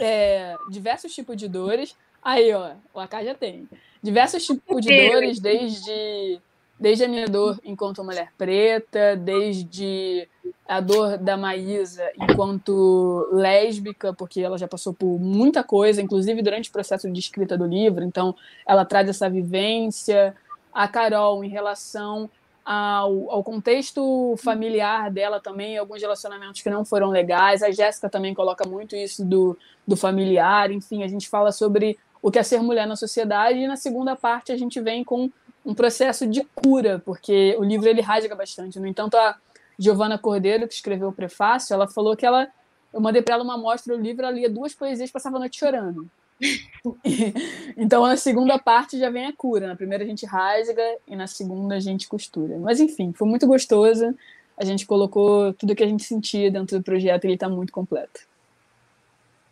é, diversos tipos de dores. Aí, ó, o AK já tem. Diversos tipos de dores, desde, desde a minha dor enquanto mulher preta, desde a dor da Maísa enquanto lésbica, porque ela já passou por muita coisa, inclusive durante o processo de escrita do livro, então ela traz essa vivência. A Carol, em relação ao, ao, contexto familiar dela também, alguns relacionamentos que não foram legais. A Jéssica também coloca muito isso do, do familiar. Enfim, a gente fala sobre o que é ser mulher na sociedade, e na segunda parte a gente vem com um processo de cura, porque o livro ele rasga bastante. No entanto, a Giovana Cordeiro, que escreveu o prefácio, ela falou que ela. Eu mandei para ela uma amostra do livro, ela lia duas poesias passava a noite chorando. então, na segunda parte já vem a cura. Na primeira a gente rasga e na segunda a gente costura. Mas, enfim, foi muito gostoso. A gente colocou tudo que a gente sentia dentro do projeto e ele está muito completo.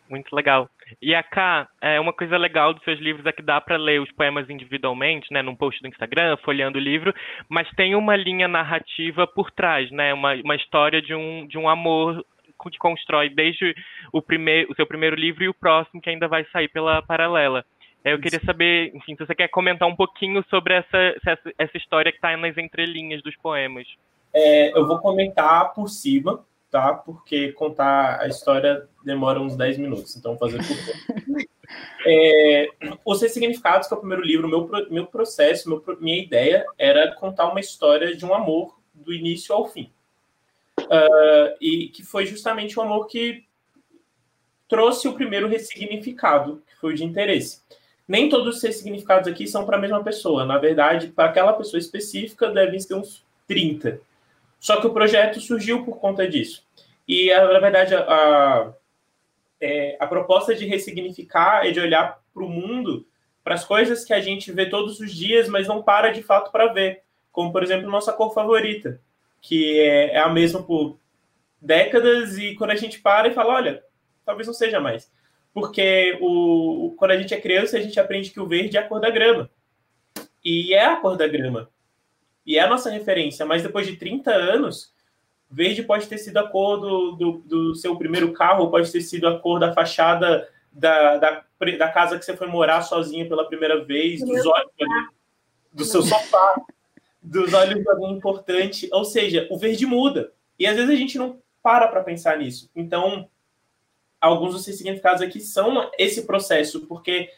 Muito legal. E a Cá, é, uma coisa legal dos seus livros é que dá para ler os poemas individualmente, né, num post do Instagram, folheando o livro, mas tem uma linha narrativa por trás, né, uma, uma história de um, de um amor que constrói desde o, primeiro, o seu primeiro livro e o próximo que ainda vai sair pela paralela. Eu queria saber, enfim, se você quer comentar um pouquinho sobre essa, essa, essa história que está nas entrelinhas dos poemas. É, eu vou comentar por cima, tá? Porque contar a história demora uns 10 minutos, então vou fazer por é, Os Ressignificados, que é o primeiro livro, meu, meu processo, meu, minha ideia era contar uma história de um amor do início ao fim. Uh, e que foi justamente o amor que trouxe o primeiro ressignificado, que foi o de interesse. Nem todos os ressignificados aqui são para a mesma pessoa. Na verdade, para aquela pessoa específica, devem ser uns 30. Só que o projeto surgiu por conta disso. E, na verdade, a, a, é, a proposta de ressignificar é de olhar para o mundo, para as coisas que a gente vê todos os dias, mas não para de fato para ver. Como, por exemplo, nossa cor favorita, que é, é a mesma por décadas, e quando a gente para e fala, olha, talvez não seja mais. Porque o, quando a gente é criança, a gente aprende que o verde é a cor da grama. E é a cor da grama. E é a nossa referência. Mas depois de 30 anos, Verde pode ter sido a cor do, do, do seu primeiro carro, pode ter sido a cor da fachada da, da, da, casa que você foi morar sozinha pela primeira vez, dos olhos do seu sofá, dos olhos de alguém importante. Ou seja, o verde muda. E às vezes a gente não para para pensar nisso. Então, alguns dos significados aqui são esse processo, porque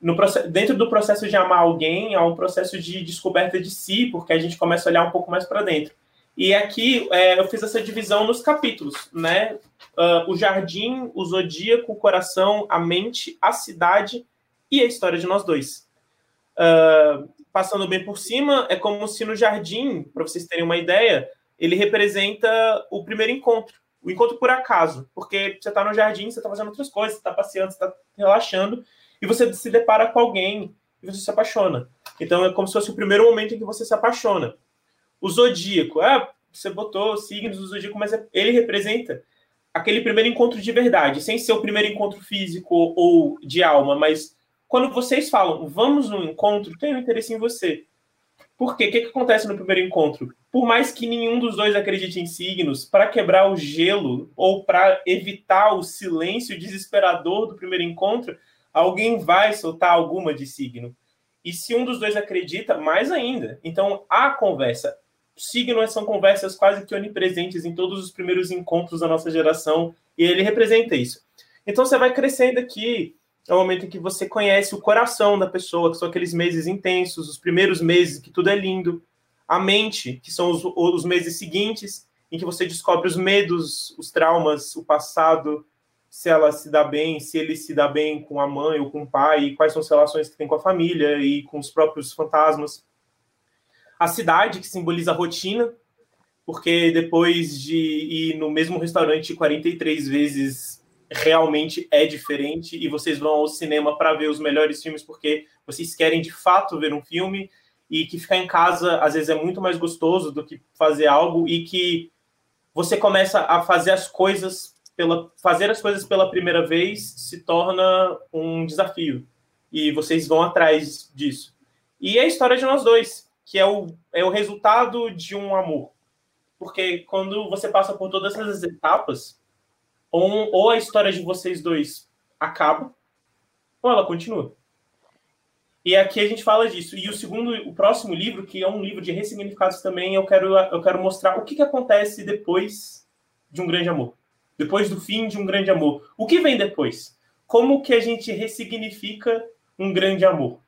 no, dentro do processo de amar alguém, há um processo de descoberta de si, porque a gente começa a olhar um pouco mais para dentro. E aqui é, eu fiz essa divisão nos capítulos, né? Uh, o jardim, o zodíaco, o coração, a mente, a cidade e a história de nós dois. Uh, passando bem por cima, é como se no jardim, para vocês terem uma ideia, ele representa o primeiro encontro, o encontro por acaso, porque você está no jardim, você está fazendo outras coisas, você está passeando, você está relaxando, e você se depara com alguém e você se apaixona. Então é como se fosse o primeiro momento em que você se apaixona. O zodíaco, ah, você botou signos do zodíaco, mas é, ele representa aquele primeiro encontro de verdade, sem ser o primeiro encontro físico ou de alma, mas quando vocês falam, vamos num encontro, tenho interesse em você. Por quê? O que, que acontece no primeiro encontro? Por mais que nenhum dos dois acredite em signos, para quebrar o gelo ou para evitar o silêncio desesperador do primeiro encontro, alguém vai soltar alguma de signo. E se um dos dois acredita, mais ainda. Então, a conversa signos são conversas quase que onipresentes em todos os primeiros encontros da nossa geração, e ele representa isso. Então você vai crescendo aqui, é o momento em que você conhece o coração da pessoa, que são aqueles meses intensos, os primeiros meses que tudo é lindo, a mente, que são os, os meses seguintes, em que você descobre os medos, os traumas, o passado, se ela se dá bem, se ele se dá bem com a mãe ou com o pai, quais são as relações que tem com a família e com os próprios fantasmas. A cidade, que simboliza a rotina, porque depois de ir no mesmo restaurante 43 vezes, realmente é diferente, e vocês vão ao cinema para ver os melhores filmes porque vocês querem de fato ver um filme, e que ficar em casa às vezes é muito mais gostoso do que fazer algo, e que você começa a fazer as coisas pela fazer as coisas pela primeira vez se torna um desafio e vocês vão atrás disso. E é a história de nós dois que é o, é o resultado de um amor. Porque quando você passa por todas essas etapas, ou, ou a história de vocês dois acaba, ou ela continua. E aqui a gente fala disso. E o segundo, o próximo livro, que é um livro de ressignificados também, eu quero, eu quero mostrar o que, que acontece depois de um grande amor. Depois do fim de um grande amor. O que vem depois? Como que a gente ressignifica um grande amor?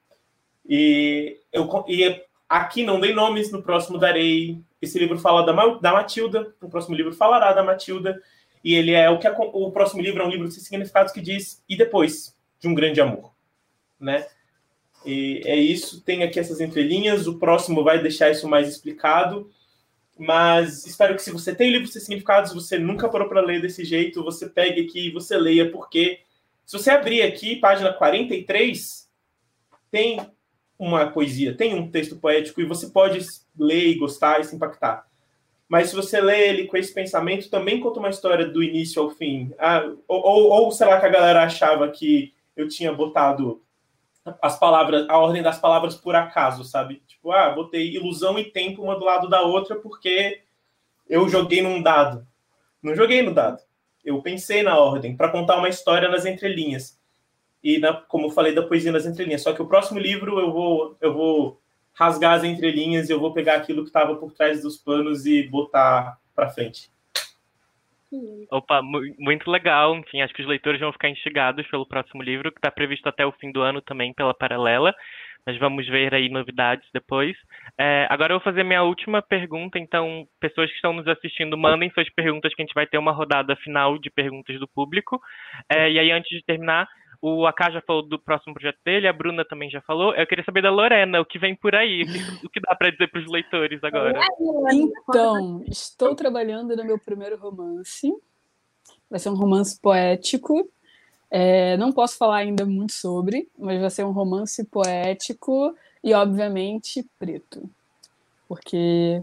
E, eu, e Aqui não dei nomes, no próximo darei. Esse livro fala da, da Matilda, o próximo livro falará da Matilda. E ele é o que o próximo livro é um livro de significados que diz e depois de um grande amor, né? E é isso. Tem aqui essas entrelinhas. O próximo vai deixar isso mais explicado. Mas espero que se você tem livros de significados, você nunca parou para ler desse jeito, você pegue aqui e você leia, porque se você abrir aqui, página 43, tem uma poesia, tem um texto poético e você pode ler e gostar e se impactar. Mas se você lê ele com esse pensamento, também conta uma história do início ao fim. Ah, ou, ou, ou será que a galera achava que eu tinha botado as palavras, a ordem das palavras por acaso, sabe? Tipo, ah, botei ilusão e tempo uma do lado da outra porque eu joguei num dado. Não joguei no dado. Eu pensei na ordem para contar uma história nas entrelinhas. E na, como eu falei da poesia nas entrelinhas. Só que o próximo livro eu vou eu vou rasgar as entrelinhas e eu vou pegar aquilo que estava por trás dos panos e botar para frente. Opa, muito legal. Enfim, acho que os leitores vão ficar instigados pelo próximo livro, que está previsto até o fim do ano também pela Paralela. Mas vamos ver aí novidades depois. É, agora eu vou fazer minha última pergunta. Então, pessoas que estão nos assistindo, mandem suas perguntas, que a gente vai ter uma rodada final de perguntas do público. É, e aí, antes de terminar, o Aká já falou do próximo projeto dele, a Bruna também já falou. Eu queria saber da Lorena, o que vem por aí, o que dá para dizer para os leitores agora. Então, estou trabalhando no meu primeiro romance. Vai ser um romance poético. É, não posso falar ainda muito sobre, mas vai ser um romance poético e, obviamente, preto. Porque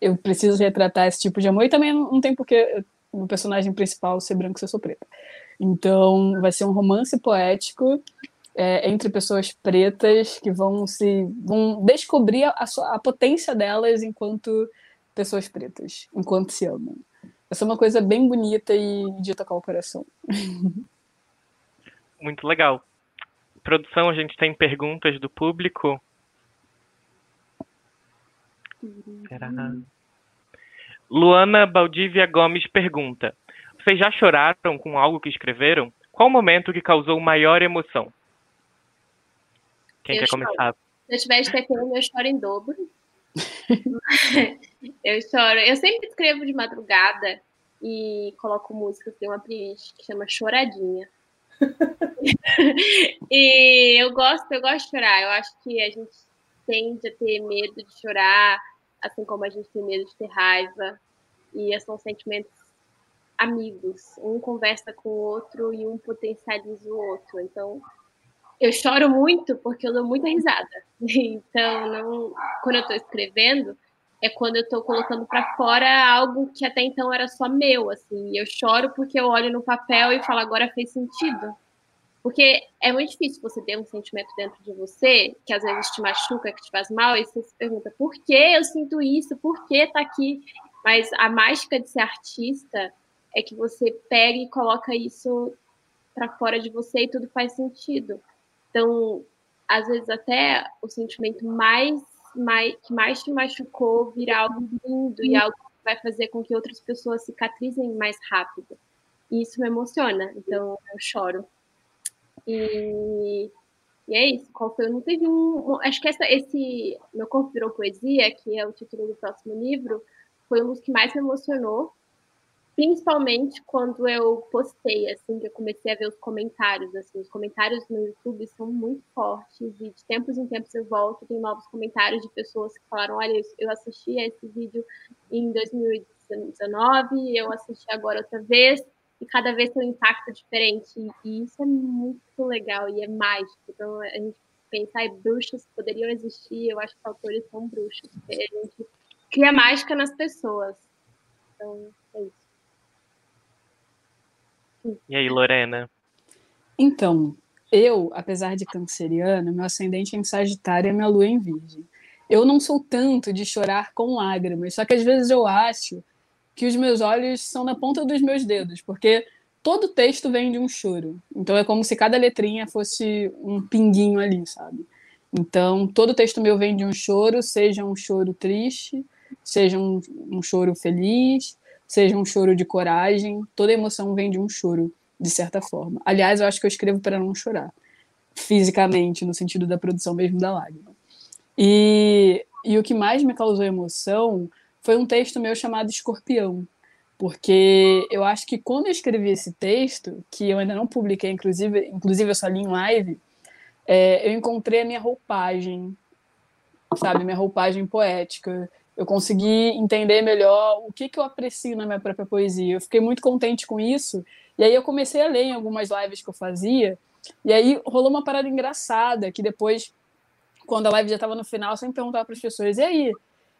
eu preciso retratar esse tipo de amor e também não tem porque o personagem principal ser branco se eu sou preta. Então, vai ser um romance poético é, entre pessoas pretas que vão se vão descobrir a, a, potência delas enquanto pessoas pretas, enquanto se amam. Vai ser uma coisa bem bonita e de tocar o coração. Muito legal. Produção, a gente tem perguntas do público. Luana Baldívia Gomes pergunta: vocês já choraram com algo que escreveram? Qual o momento que causou maior emoção? Quem eu quer choro. começar? Se eu estiver TPM, eu choro em dobro. eu choro. Eu sempre escrevo de madrugada e coloco música, tem uma playlist que chama Choradinha. e eu gosto, eu gosto de chorar. Eu acho que a gente tende a ter medo de chorar, assim como a gente tem medo de ter raiva. E são sentimentos amigos. Um conversa com o outro e um potencializa o outro. Então, eu choro muito porque eu dou muita risada. Então, não, quando eu estou escrevendo, é quando eu estou colocando para fora algo que até então era só meu, assim. Eu choro porque eu olho no papel e falo agora fez sentido. Porque é muito difícil você ter um sentimento dentro de você que às vezes te machuca, que te faz mal, e você se pergunta por que eu sinto isso, por que tá aqui. Mas a mágica de ser artista é que você pega e coloca isso para fora de você e tudo faz sentido. Então, às vezes até o sentimento mais, mais que mais te machucou vira algo lindo e algo que vai fazer com que outras pessoas cicatrizem mais rápido. E isso me emociona, então eu choro. E, e é isso. Qual foi? Não teve um. Acho que essa, esse Meu Corpo Virou Poesia, que é o título do próximo livro, foi um dos que mais me emocionou, principalmente quando eu postei, assim, que eu comecei a ver os comentários, assim, os comentários no YouTube são muito fortes e de tempos em tempos eu volto, tem novos comentários de pessoas que falaram, olha, eu assisti a esse vídeo em 2019, eu assisti agora outra vez, e cada vez tem um impacto diferente, e isso é muito legal e é mágico, então a gente pensar bruxos poderiam existir, eu acho que os autores são bruxos, a gente cria mágica nas pessoas, então é isso. E aí, Lorena? Então, eu, apesar de canceriana, meu ascendente é em Sagitário e minha lua é em Virgem. Eu não sou tanto de chorar com lágrimas, só que às vezes eu acho que os meus olhos são na ponta dos meus dedos, porque todo texto vem de um choro. Então é como se cada letrinha fosse um pinguinho ali, sabe? Então, todo texto meu vem de um choro, seja um choro triste, seja um, um choro feliz, seja um choro de coragem, toda emoção vem de um choro, de certa forma. Aliás, eu acho que eu escrevo para não chorar, fisicamente, no sentido da produção mesmo da lágrima. E, e o que mais me causou emoção foi um texto meu chamado Escorpião, porque eu acho que quando eu escrevi esse texto, que eu ainda não publiquei, inclusive, inclusive eu só li em live, é, eu encontrei a minha roupagem, sabe, minha roupagem poética eu consegui entender melhor o que, que eu aprecio na minha própria poesia. Eu fiquei muito contente com isso. E aí eu comecei a ler em algumas lives que eu fazia. E aí rolou uma parada engraçada, que depois, quando a live já estava no final, eu sempre perguntava para as pessoas, e aí,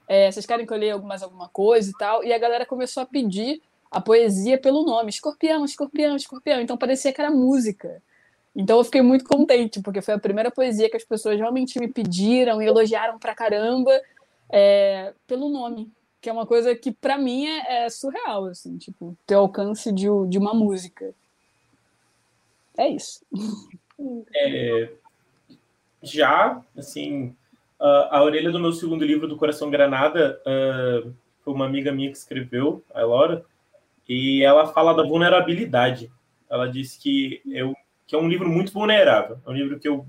É, vocês querem que eu leia mais alguma coisa e tal? E a galera começou a pedir a poesia pelo nome, escorpião, escorpião, escorpião. Então parecia que era música. Então eu fiquei muito contente, porque foi a primeira poesia que as pessoas realmente me pediram e elogiaram pra caramba é, pelo nome, que é uma coisa que para mim é, é, surreal, assim, tipo, ter alcance de, de uma música. É isso. É, já, assim, a, a orelha do meu segundo livro, do Coração Granada, uh, foi uma amiga minha que escreveu, a Laura, e ela fala da vulnerabilidade. Ela disse que eu que é um livro muito vulnerável. É um livro que eu.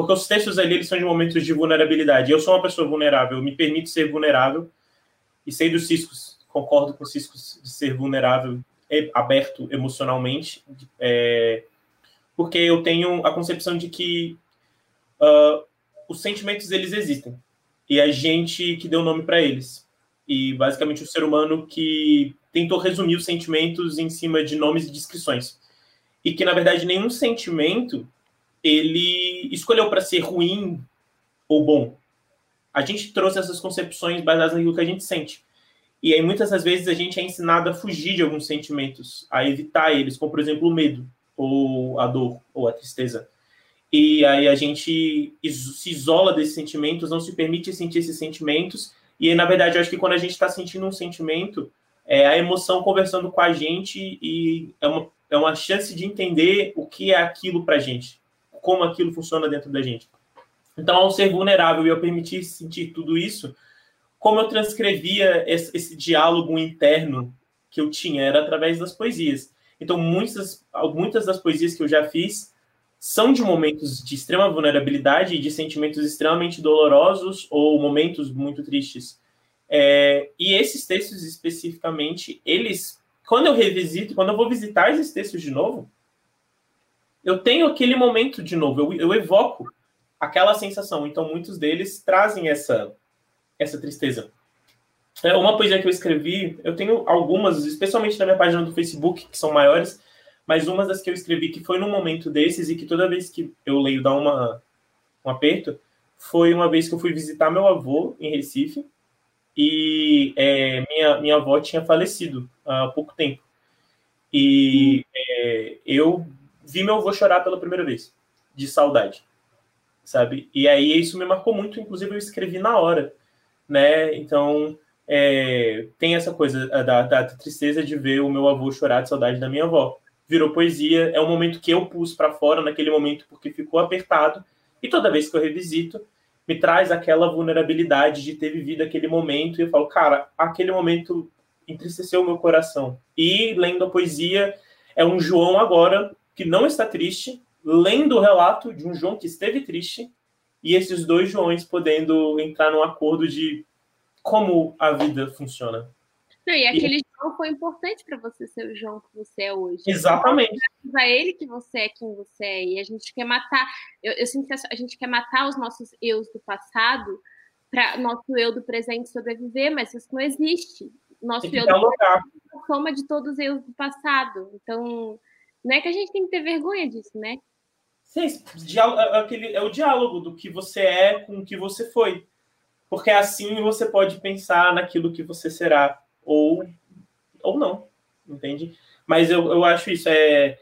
Porque os textos ali eles são de momentos de vulnerabilidade. Eu sou uma pessoa vulnerável, eu me permito ser vulnerável. E sei dos ciscos, concordo com os ciscos de ser vulnerável, aberto emocionalmente, é, porque eu tenho a concepção de que uh, os sentimentos eles existem e a gente que deu nome para eles e basicamente o ser humano que tentou resumir os sentimentos em cima de nomes e descrições e que na verdade nenhum sentimento ele escolheu para ser ruim ou bom. A gente trouxe essas concepções baseadas naquilo que a gente sente. E aí muitas das vezes a gente é ensinado a fugir de alguns sentimentos, a evitar eles, como por exemplo o medo, ou a dor, ou a tristeza. E aí a gente se isola desses sentimentos, não se permite sentir esses sentimentos. E aí, na verdade, eu acho que quando a gente está sentindo um sentimento, é a emoção conversando com a gente e é uma é uma chance de entender o que é aquilo para a gente, como aquilo funciona dentro da gente. Então, ao ser vulnerável e eu permitir sentir tudo isso, como eu transcrevia esse, esse, diálogo interno que eu tinha era através das poesias. Então, muitas, muitas das poesias que eu já fiz são de momentos de extrema vulnerabilidade e de sentimentos extremamente dolorosos ou momentos muito tristes. É, e esses textos especificamente, eles quando eu revisito, quando eu vou visitar esses textos de novo, eu tenho aquele momento de novo, eu, eu evoco aquela sensação. Então, muitos deles trazem essa, essa tristeza. É uma poesia que eu escrevi, eu tenho algumas, especialmente na minha página do Facebook, que são maiores, mas uma das que eu escrevi que foi num momento desses e que toda vez que eu leio dá uma, um aperto, foi uma vez que eu fui visitar meu avô em Recife, e é, minha, minha avó tinha falecido há pouco tempo. E é, eu vi meu avô chorar pela primeira vez, de saudade, sabe? E aí isso me marcou muito, inclusive eu escrevi na hora, né? Então é, tem essa coisa da, da, tristeza de ver o meu avô chorar de saudade da minha avó. Virou poesia, é um momento que eu pus para fora naquele momento porque ficou apertado, e toda vez que eu revisito, me traz aquela vulnerabilidade de ter vivido aquele momento e eu falo, cara, aquele momento entristeceu o meu coração. E lendo a poesia, é um João agora que não está triste, lendo o relato de um João que esteve triste, e esses dois Joões podendo entrar num acordo de como a vida funciona. Não, e aquele e... João foi importante para você ser o João que você é hoje. Exatamente. Para ele que você é quem você é. E a gente quer matar. Eu, eu sinto que a gente quer matar os nossos eus do passado para nosso eu do presente sobreviver, mas isso não existe. Nosso eu do presente é a soma de todos os eus do passado. Então, não é que a gente tem que ter vergonha disso, né? Sim, é, aquele, é o diálogo do que você é com o que você foi. Porque assim você pode pensar naquilo que você será ou, ou não, entende? Mas eu, eu acho isso, é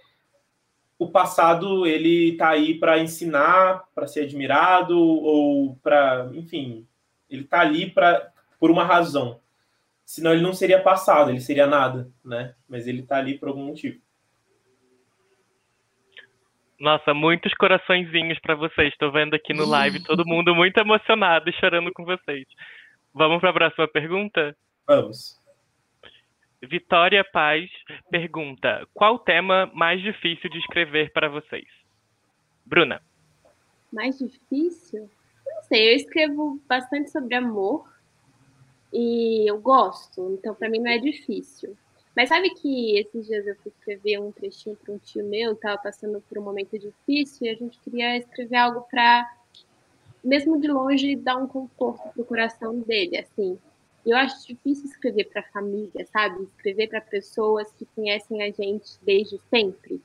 o passado ele tá aí para ensinar, para ser admirado ou para, enfim, ele tá ali para por uma razão. Senão ele não seria passado, ele seria nada, né? Mas ele tá ali por algum motivo. Nossa, muitos coraçõezinhos para vocês. Estou vendo aqui no live todo mundo muito emocionado e chorando com vocês. Vamos para a próxima pergunta? Vamos. Vitória Paz pergunta: qual o tema mais difícil de escrever para vocês? Bruna. Mais difícil? Não sei, eu escrevo bastante sobre amor e eu gosto, então para mim não é difícil. Mas sabe que esses dias eu fui escrever um trechinho para um tio meu, estava passando por um momento difícil e a gente queria escrever algo para, mesmo de longe, dar um conforto pro coração dele, assim. Eu acho difícil escrever para família, sabe? Escrever para pessoas que conhecem a gente desde sempre.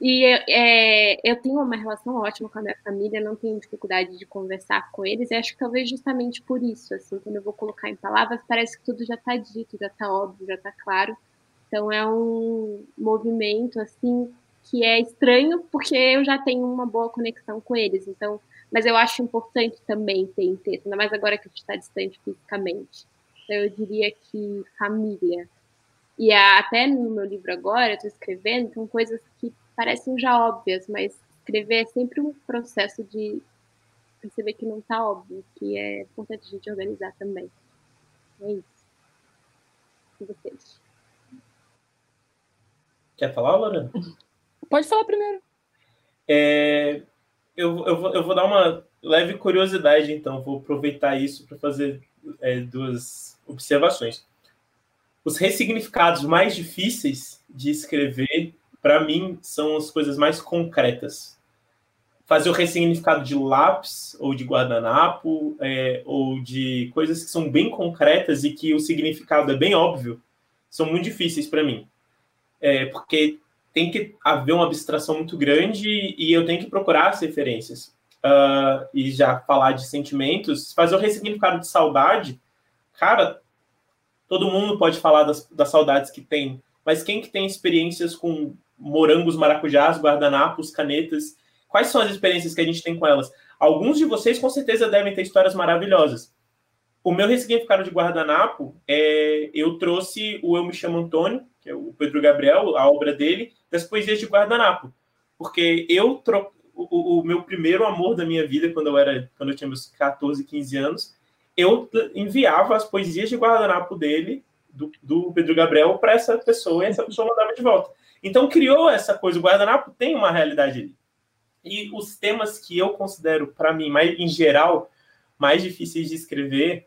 E é, eu tenho uma relação ótima com a minha família, não tenho dificuldade de conversar com eles, e acho que talvez justamente por isso, assim, quando eu vou colocar em palavras, parece que tudo já está dito, já está óbvio, já está claro. Então é um movimento, assim, que é estranho, porque eu já tenho uma boa conexão com eles, então, mas eu acho importante também ter texto, ainda mais agora que a gente está distante fisicamente. Então eu diria que família. E até no meu livro agora, eu estou escrevendo, são coisas que parecem já óbvias, mas escrever é sempre um processo de perceber que não está óbvio, que é importante a gente organizar também. É isso. E vocês? Quer falar, Lorena? Pode falar primeiro. É, eu, eu, vou, eu vou dar uma leve curiosidade, então, vou aproveitar isso para fazer é, duas observações. Os ressignificados mais difíceis de escrever para mim, são as coisas mais concretas. Fazer o ressignificado de lápis ou de guardanapo, é, ou de coisas que são bem concretas e que o significado é bem óbvio, são muito difíceis para mim. É, porque tem que haver uma abstração muito grande e eu tenho que procurar as referências. Uh, e já falar de sentimentos, fazer o ressignificado de saudade, cara, todo mundo pode falar das, das saudades que tem, mas quem que tem experiências com morangos, maracujás, guardanapos, canetas. Quais são as experiências que a gente tem com elas? Alguns de vocês com certeza devem ter histórias maravilhosas. O meu ressignificado de guardanapo é eu trouxe o Eu Me Chamo Antônio, que é o Pedro Gabriel, a obra dele, das poesias de guardanapo. Porque eu tro... o, o, meu primeiro amor da minha vida, quando eu era, quando eu tinha meus 14, 15 anos, eu enviava as poesias de guardanapo dele, do, do Pedro Gabriel, para essa pessoa, e essa pessoa mandava de volta. Então criou essa coisa. O guardanapo tem uma realidade ali. E os temas que eu considero, para mim, mais, em geral, mais difíceis de escrever,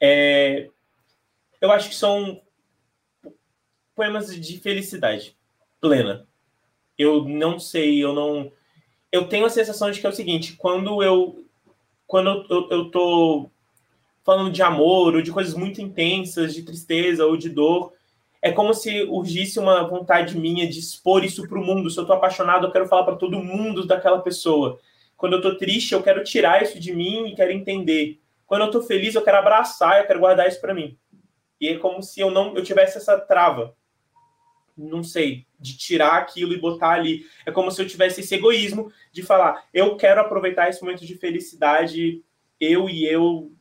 é, eu acho que são poemas de felicidade plena. Eu não sei, eu não. Eu tenho a sensação de que é o seguinte: quando eu. Quando eu, eu, eu tô falando de amor, ou de coisas muito intensas, de tristeza ou de dor, é como se urgisse uma vontade minha de expor isso para o mundo. Se eu estou apaixonado, eu quero falar para todo mundo daquela pessoa. Quando eu estou triste, eu quero tirar isso de mim e quero entender. Quando eu estou feliz, eu quero abraçar, eu quero guardar isso para mim. E é como se eu não eu tivesse essa trava. Não sei, de tirar aquilo e botar ali. É como se eu tivesse esse egoísmo de falar, eu quero aproveitar esse momento de felicidade, eu e eu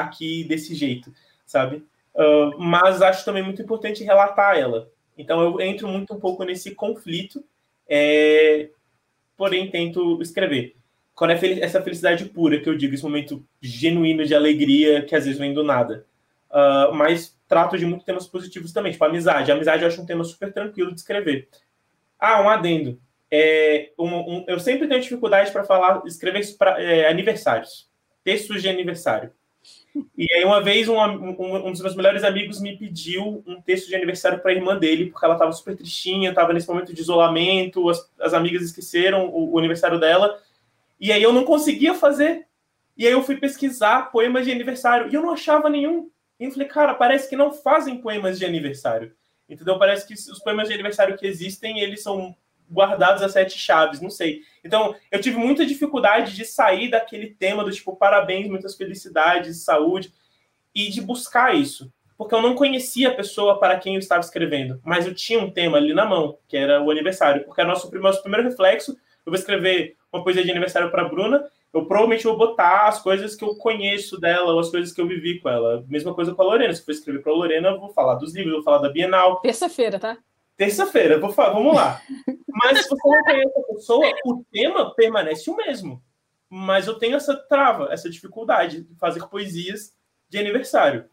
aqui desse jeito, sabe? Uh, mas acho também muito importante relatar ela. Então eu entro muito um pouco nesse conflito, é, porém tento escrever. Quando é essa felicidade pura que eu digo, esse momento genuíno de alegria que às vezes vem do nada. Uh, mas trato de muitos temas positivos também, tipo amizade. A amizade eu acho um tema super tranquilo de escrever. Ah, um adendo. É, um, um, eu sempre tenho dificuldade para falar, escrever pra, é, aniversários, textos de aniversário. E aí, uma vez, um, um, um, dos meus melhores amigos me pediu um texto de aniversário para a irmã dele, porque ela estava super tristinha, estava nesse momento de isolamento, as, as amigas esqueceram o, o, aniversário dela. E aí, eu não conseguia fazer. E aí, eu fui pesquisar poemas de aniversário e eu não achava nenhum. E eu falei, cara, parece que não fazem poemas de aniversário. Entendeu? Parece que os poemas de aniversário que existem, eles são guardados a sete chaves, não sei. Então, eu tive muita dificuldade de sair daquele tema do tipo parabéns, muitas felicidades, saúde, e de buscar isso. Porque eu não conhecia a pessoa para quem eu estava escrevendo, mas eu tinha um tema ali na mão, que era o aniversário. Porque é nosso, nosso primeiro reflexo, eu vou escrever uma poesia de aniversário para a Bruna, eu provavelmente vou botar as coisas que eu conheço dela, ou as coisas que eu vivi com ela. Mesma coisa com a Lorena. Se eu for escrever para a Lorena, eu vou falar dos livros, vou falar da Bienal. Terça-feira, tá? Terça-feira, vou falar, vamos lá. Mas se você não conhece a pessoa, o tema permanece o mesmo. Mas eu tenho essa trava, essa dificuldade de fazer poesias de aniversário.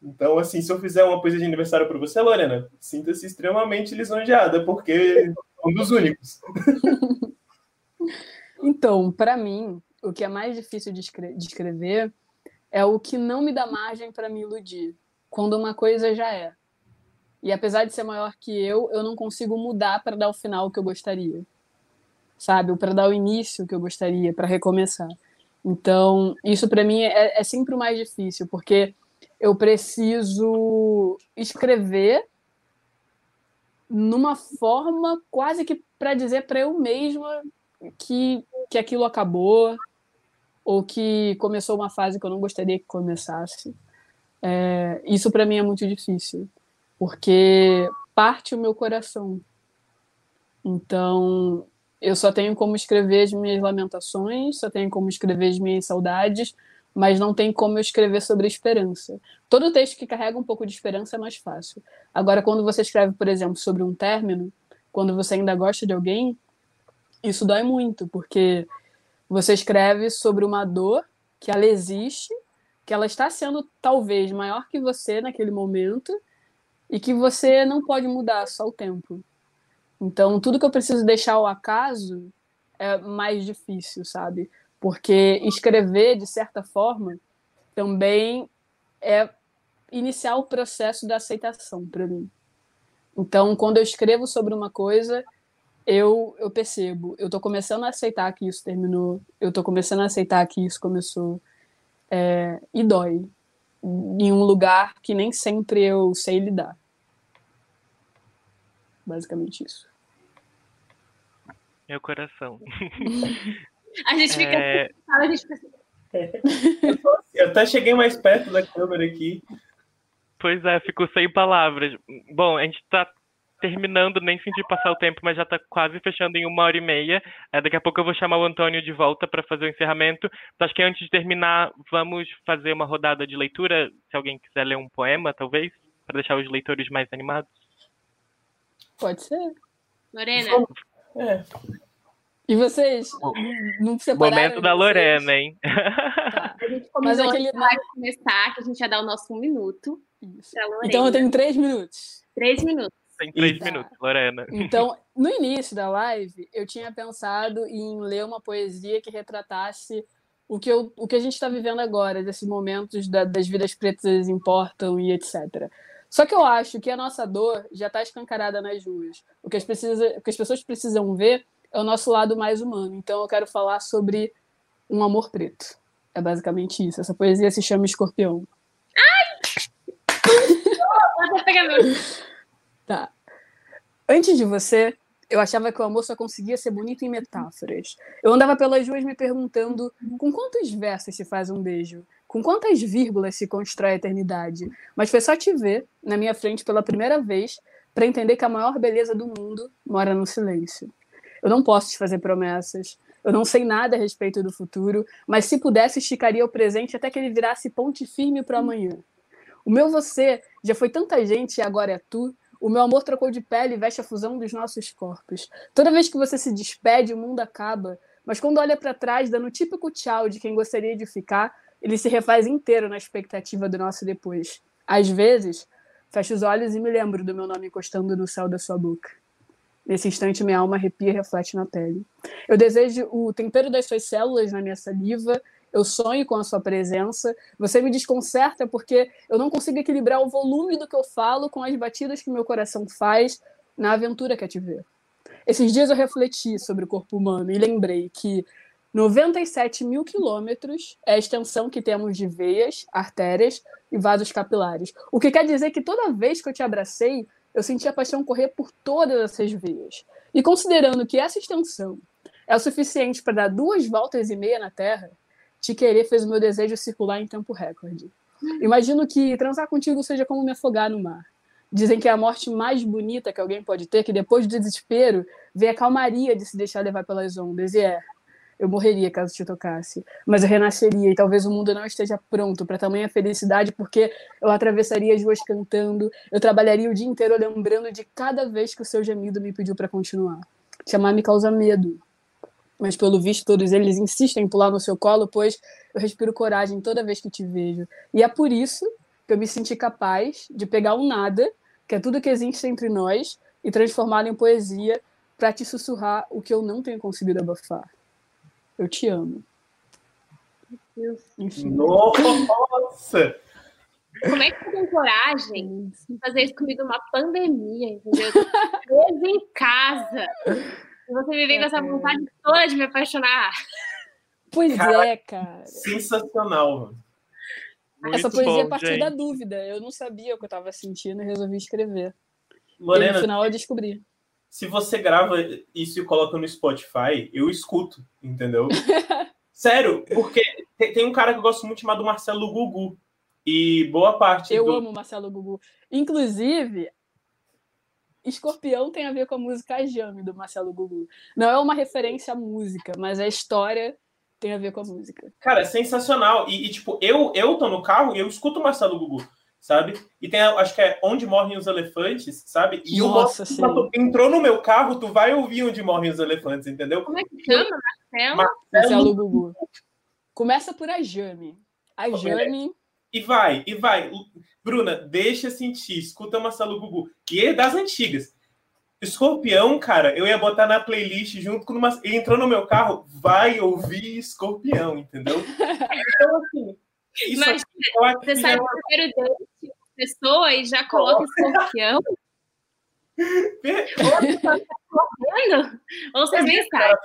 Então, assim, se eu fizer uma poesia de aniversário para você, Lorena, sinta-se extremamente lisonjeada, porque é um dos únicos. Então, para mim, o que é mais difícil de, escrever é o que não me dá margem para me iludir, quando uma coisa já é. E apesar de ser maior que eu, eu não consigo mudar para dar o final que eu gostaria. Sabe? Ou para dar o início que eu gostaria, para recomeçar. Então, isso para mim é, é sempre o mais difícil, porque eu preciso escrever numa forma quase que para dizer para eu mesma que, que aquilo acabou ou que começou uma fase que eu não gostaria que começasse. É, isso para mim é muito difícil, porque parte o meu coração. Então, eu só tenho como escrever as minhas lamentações, só tenho como escrever as minhas saudades, mas não tem como eu escrever sobre esperança. Todo texto que carrega um pouco de esperança é mais fácil. Agora, quando você escreve, por exemplo, sobre um término, quando você ainda gosta de alguém, isso dói muito, porque você escreve sobre uma dor que ela existe, que ela está sendo talvez maior que você naquele momento e que você não pode mudar, só o tempo. Então, tudo que eu preciso deixar ao acaso é mais difícil, sabe? Porque escrever, de certa forma, também é iniciar o processo da aceitação para mim. Então, quando eu escrevo sobre uma coisa, eu, eu percebo, eu estou começando a aceitar que isso terminou, eu estou começando a aceitar que isso começou, é, e dói, em um lugar que nem sempre eu sei lidar. Basicamente isso. Meu coração. a gente fica. É... A gente Eu até cheguei mais perto da câmera aqui. Pois é, fico sem palavras. Bom, a gente está terminando, nem senti passar o tempo, mas já está quase fechando em uma hora e meia. É, daqui a pouco eu vou chamar o Antônio de volta para fazer o encerramento. Então, acho que antes de terminar, vamos fazer uma rodada de leitura. Se alguém quiser ler um poema, talvez, para deixar os leitores mais animados. Pode ser. Lorena. É. E vocês? Não separaram? Momento da Lorena, hein? Tá. A gente Mas aquele... vai começar, que a gente já dá o nosso um minuto. Então eu tenho três minutos. Três minutos. Tem três minutos, Lorena. Então, no início da live, eu tinha pensado em ler uma poesia que retratasse o que, eu, o que a gente está vivendo agora, desses momentos da, das vidas pretas importam e etc. Só que eu acho que a nossa dor já está escancarada nas ruas. O que, as precisa, o que as pessoas precisam ver é o nosso lado mais humano. Então, eu quero falar sobre um amor preto. É basicamente isso. Essa poesia se chama Escorpião. Ai! Pegar meu. Tá. Antes de você, eu achava que o amor só conseguia ser bonito em metáforas. Eu andava pelas ruas me perguntando com quantos versos se faz um beijo, com quantas vírgulas se constrói a eternidade. Mas foi só te ver na minha frente pela primeira vez para entender que a maior beleza do mundo mora no silêncio. Eu não posso te fazer promessas. Eu não sei nada a respeito do futuro, mas se pudesse, esticaria o presente até que ele virasse ponte firme para amanhã. O meu você já foi tanta gente e agora é tu, o meu amor trocou de pele e veste a fusão dos nossos corpos. Toda vez que você se despede, o mundo acaba. Mas quando olha para trás, dando o típico tchau de quem gostaria de ficar, ele se refaz inteiro na expectativa do nosso depois. Às vezes, fecho os olhos e me lembro do meu nome encostando no céu da sua boca. Nesse instante, minha alma arrepia e reflete na pele. Eu desejo o tempero das suas células na minha saliva eu sonho com a sua presença. Você me desconcerta porque eu não consigo equilibrar o volume do que eu falo com as batidas que meu coração faz na aventura que é te ver. Esses dias eu refleti sobre o corpo humano e lembrei que 97 mil quilômetros é a extensão que temos de veias, artérias e vasos capilares. O que quer dizer que toda vez que eu te abracei, eu senti a paixão correr por todas essas veias. E considerando que essa extensão é o suficiente para dar duas voltas e meia na Terra, te querer fez o meu desejo circular em tempo recorde. Imagino que transar contigo seja como me afogar no mar. Dizem que é a morte mais bonita que alguém pode ter, que depois do desespero vem a calmaria de se deixar levar pelas ondas. E é, eu morreria caso te tocasse, mas eu renasceria e talvez o mundo não esteja pronto para tamanha felicidade, porque eu atravessaria as ruas cantando, eu trabalharia o dia inteiro lembrando de cada vez que o seu gemido me pediu para continuar. Te amar me causa medo, mas pelo visto todos eles insistem em pular no seu colo, pois eu respiro coragem toda vez que te vejo. E é por isso que eu me senti capaz de pegar o nada, que é tudo que existe entre nós, e transformá-lo em poesia para te sussurrar o que eu não tenho conseguido abafar. Eu te amo. Enfim. Nossa! Como é que você tem coragem de fazer isso comigo numa pandemia, entendeu? Em casa. Você me vem com essa vontade toda de me apaixonar. Pois cara, é, cara. Sensacional. Muito essa poesia bom, partiu gente. da dúvida. Eu não sabia o que eu estava sentindo e resolvi escrever. Lorena, e no final eu descobri. se você grava isso e coloca no Spotify, eu escuto, entendeu? Sério, porque tem, tem, um cara que eu gosto muito chamado Marcelo Gugu. E boa parte. Eu do... amo Marcelo Gugu. Inclusive, Escorpião tem a ver com a música Jame do Marcelo Gugu. Não é uma referência à música, mas a história tem a ver com a música. Cara, é sensacional. E, e tipo, eu, eu tô no carro e eu escuto o Marcelo Gugu, sabe? E tem, acho que é Onde Morrem os Elefantes, sabe? E Nossa, o Marcelo entrou no meu carro, tu vai ouvir Onde Morrem os Elefantes, entendeu? Como é que chama, Marcelo? Marcelo, Marcelo Gugu. Começa por a Jame. A Jame... E vai, e vai. Bruna, deixa sentir, escuta Marcelo Gugu. E é das antigas. Escorpião, cara, eu ia botar na playlist junto com uma. Ele entrou no meu carro, vai ouvir Escorpião, entendeu? Então, assim. Isso Mas aqui, você sai é do primeiro date pessoa e já coloca Escorpião. Ou vocês nem sabem.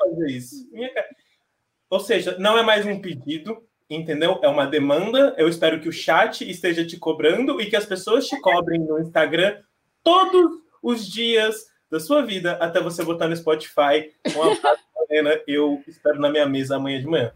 Ou seja, não é mais um pedido, entendeu? É uma demanda. Eu espero que o chat esteja te cobrando e que as pessoas te cobrem no Instagram todos os dias da sua vida até você botar no Spotify. Helena. Eu espero na minha mesa amanhã de manhã.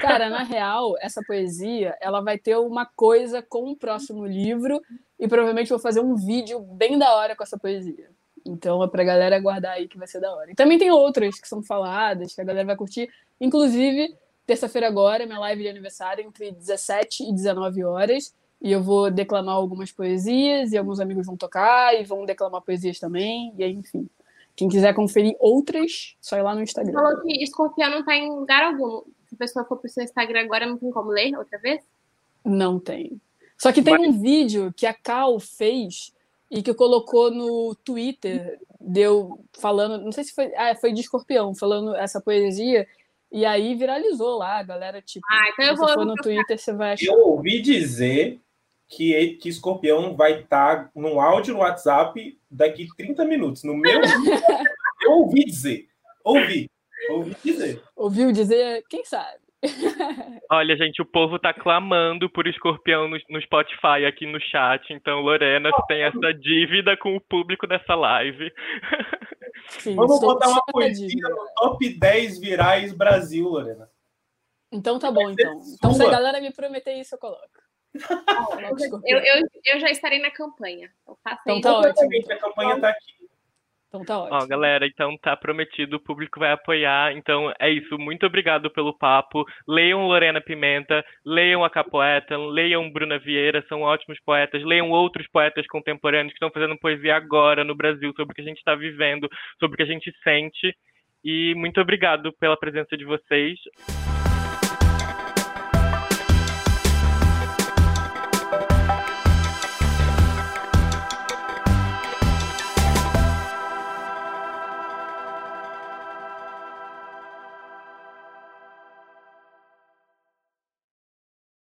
Cara, na real, essa poesia ela vai ter uma coisa com o próximo livro e provavelmente vou fazer um vídeo bem da hora com essa poesia. Então é pra galera aguardar aí que vai ser da hora. E também tem outras que são faladas, que a galera vai curtir. Inclusive, terça-feira agora, minha live de aniversário, entre 17 e 19 horas. E eu vou declamar algumas poesias, e alguns amigos vão tocar, e vão declamar poesias também, e aí, enfim. Quem quiser conferir outras, só ir lá no Instagram. Falou que escorpião não tá em lugar algum. Se a pessoa for pro seu Instagram agora, não tem como ler outra vez? Não tem. Só que tem Mas... um vídeo que a Cal fez e que colocou no Twitter, deu falando, não sei se foi, ah, foi de escorpião, falando essa poesia, e aí viralizou lá, a galera, tipo, ah, então eu vou, for no Twitter, você vai achar. Eu ouvi dizer que, que Escorpião vai estar tá no áudio no WhatsApp daqui 30 minutos. No meu. eu ouvi dizer. Ouvi. Ouvi dizer. Ouviu dizer? Quem sabe? Olha, gente, o povo tá clamando por escorpião no, no, Spotify aqui no chat. Então, Lorena tem essa dívida com o público dessa live. Sim, Vamos botar uma poesia no top 10 virais Brasil, Lorena. Então tá bom, então. Então, se a galera me prometer isso, eu coloco eu, eu, eu, já estarei na campanha. Então, então tá ótimo. A campanha tá aqui. Então tá ótimo. Ó, galera, então tá prometido, o público vai apoiar. Então é isso. Muito obrigado pelo papo. Leiam Lorena Pimenta, leiam a Capoeta, leiam Bruna Vieira, são ótimos poetas. Leiam outros poetas contemporâneos que estão fazendo poesia agora no Brasil, sobre o que a gente está vivendo, sobre o que a gente sente. E muito obrigado pela presença de vocês.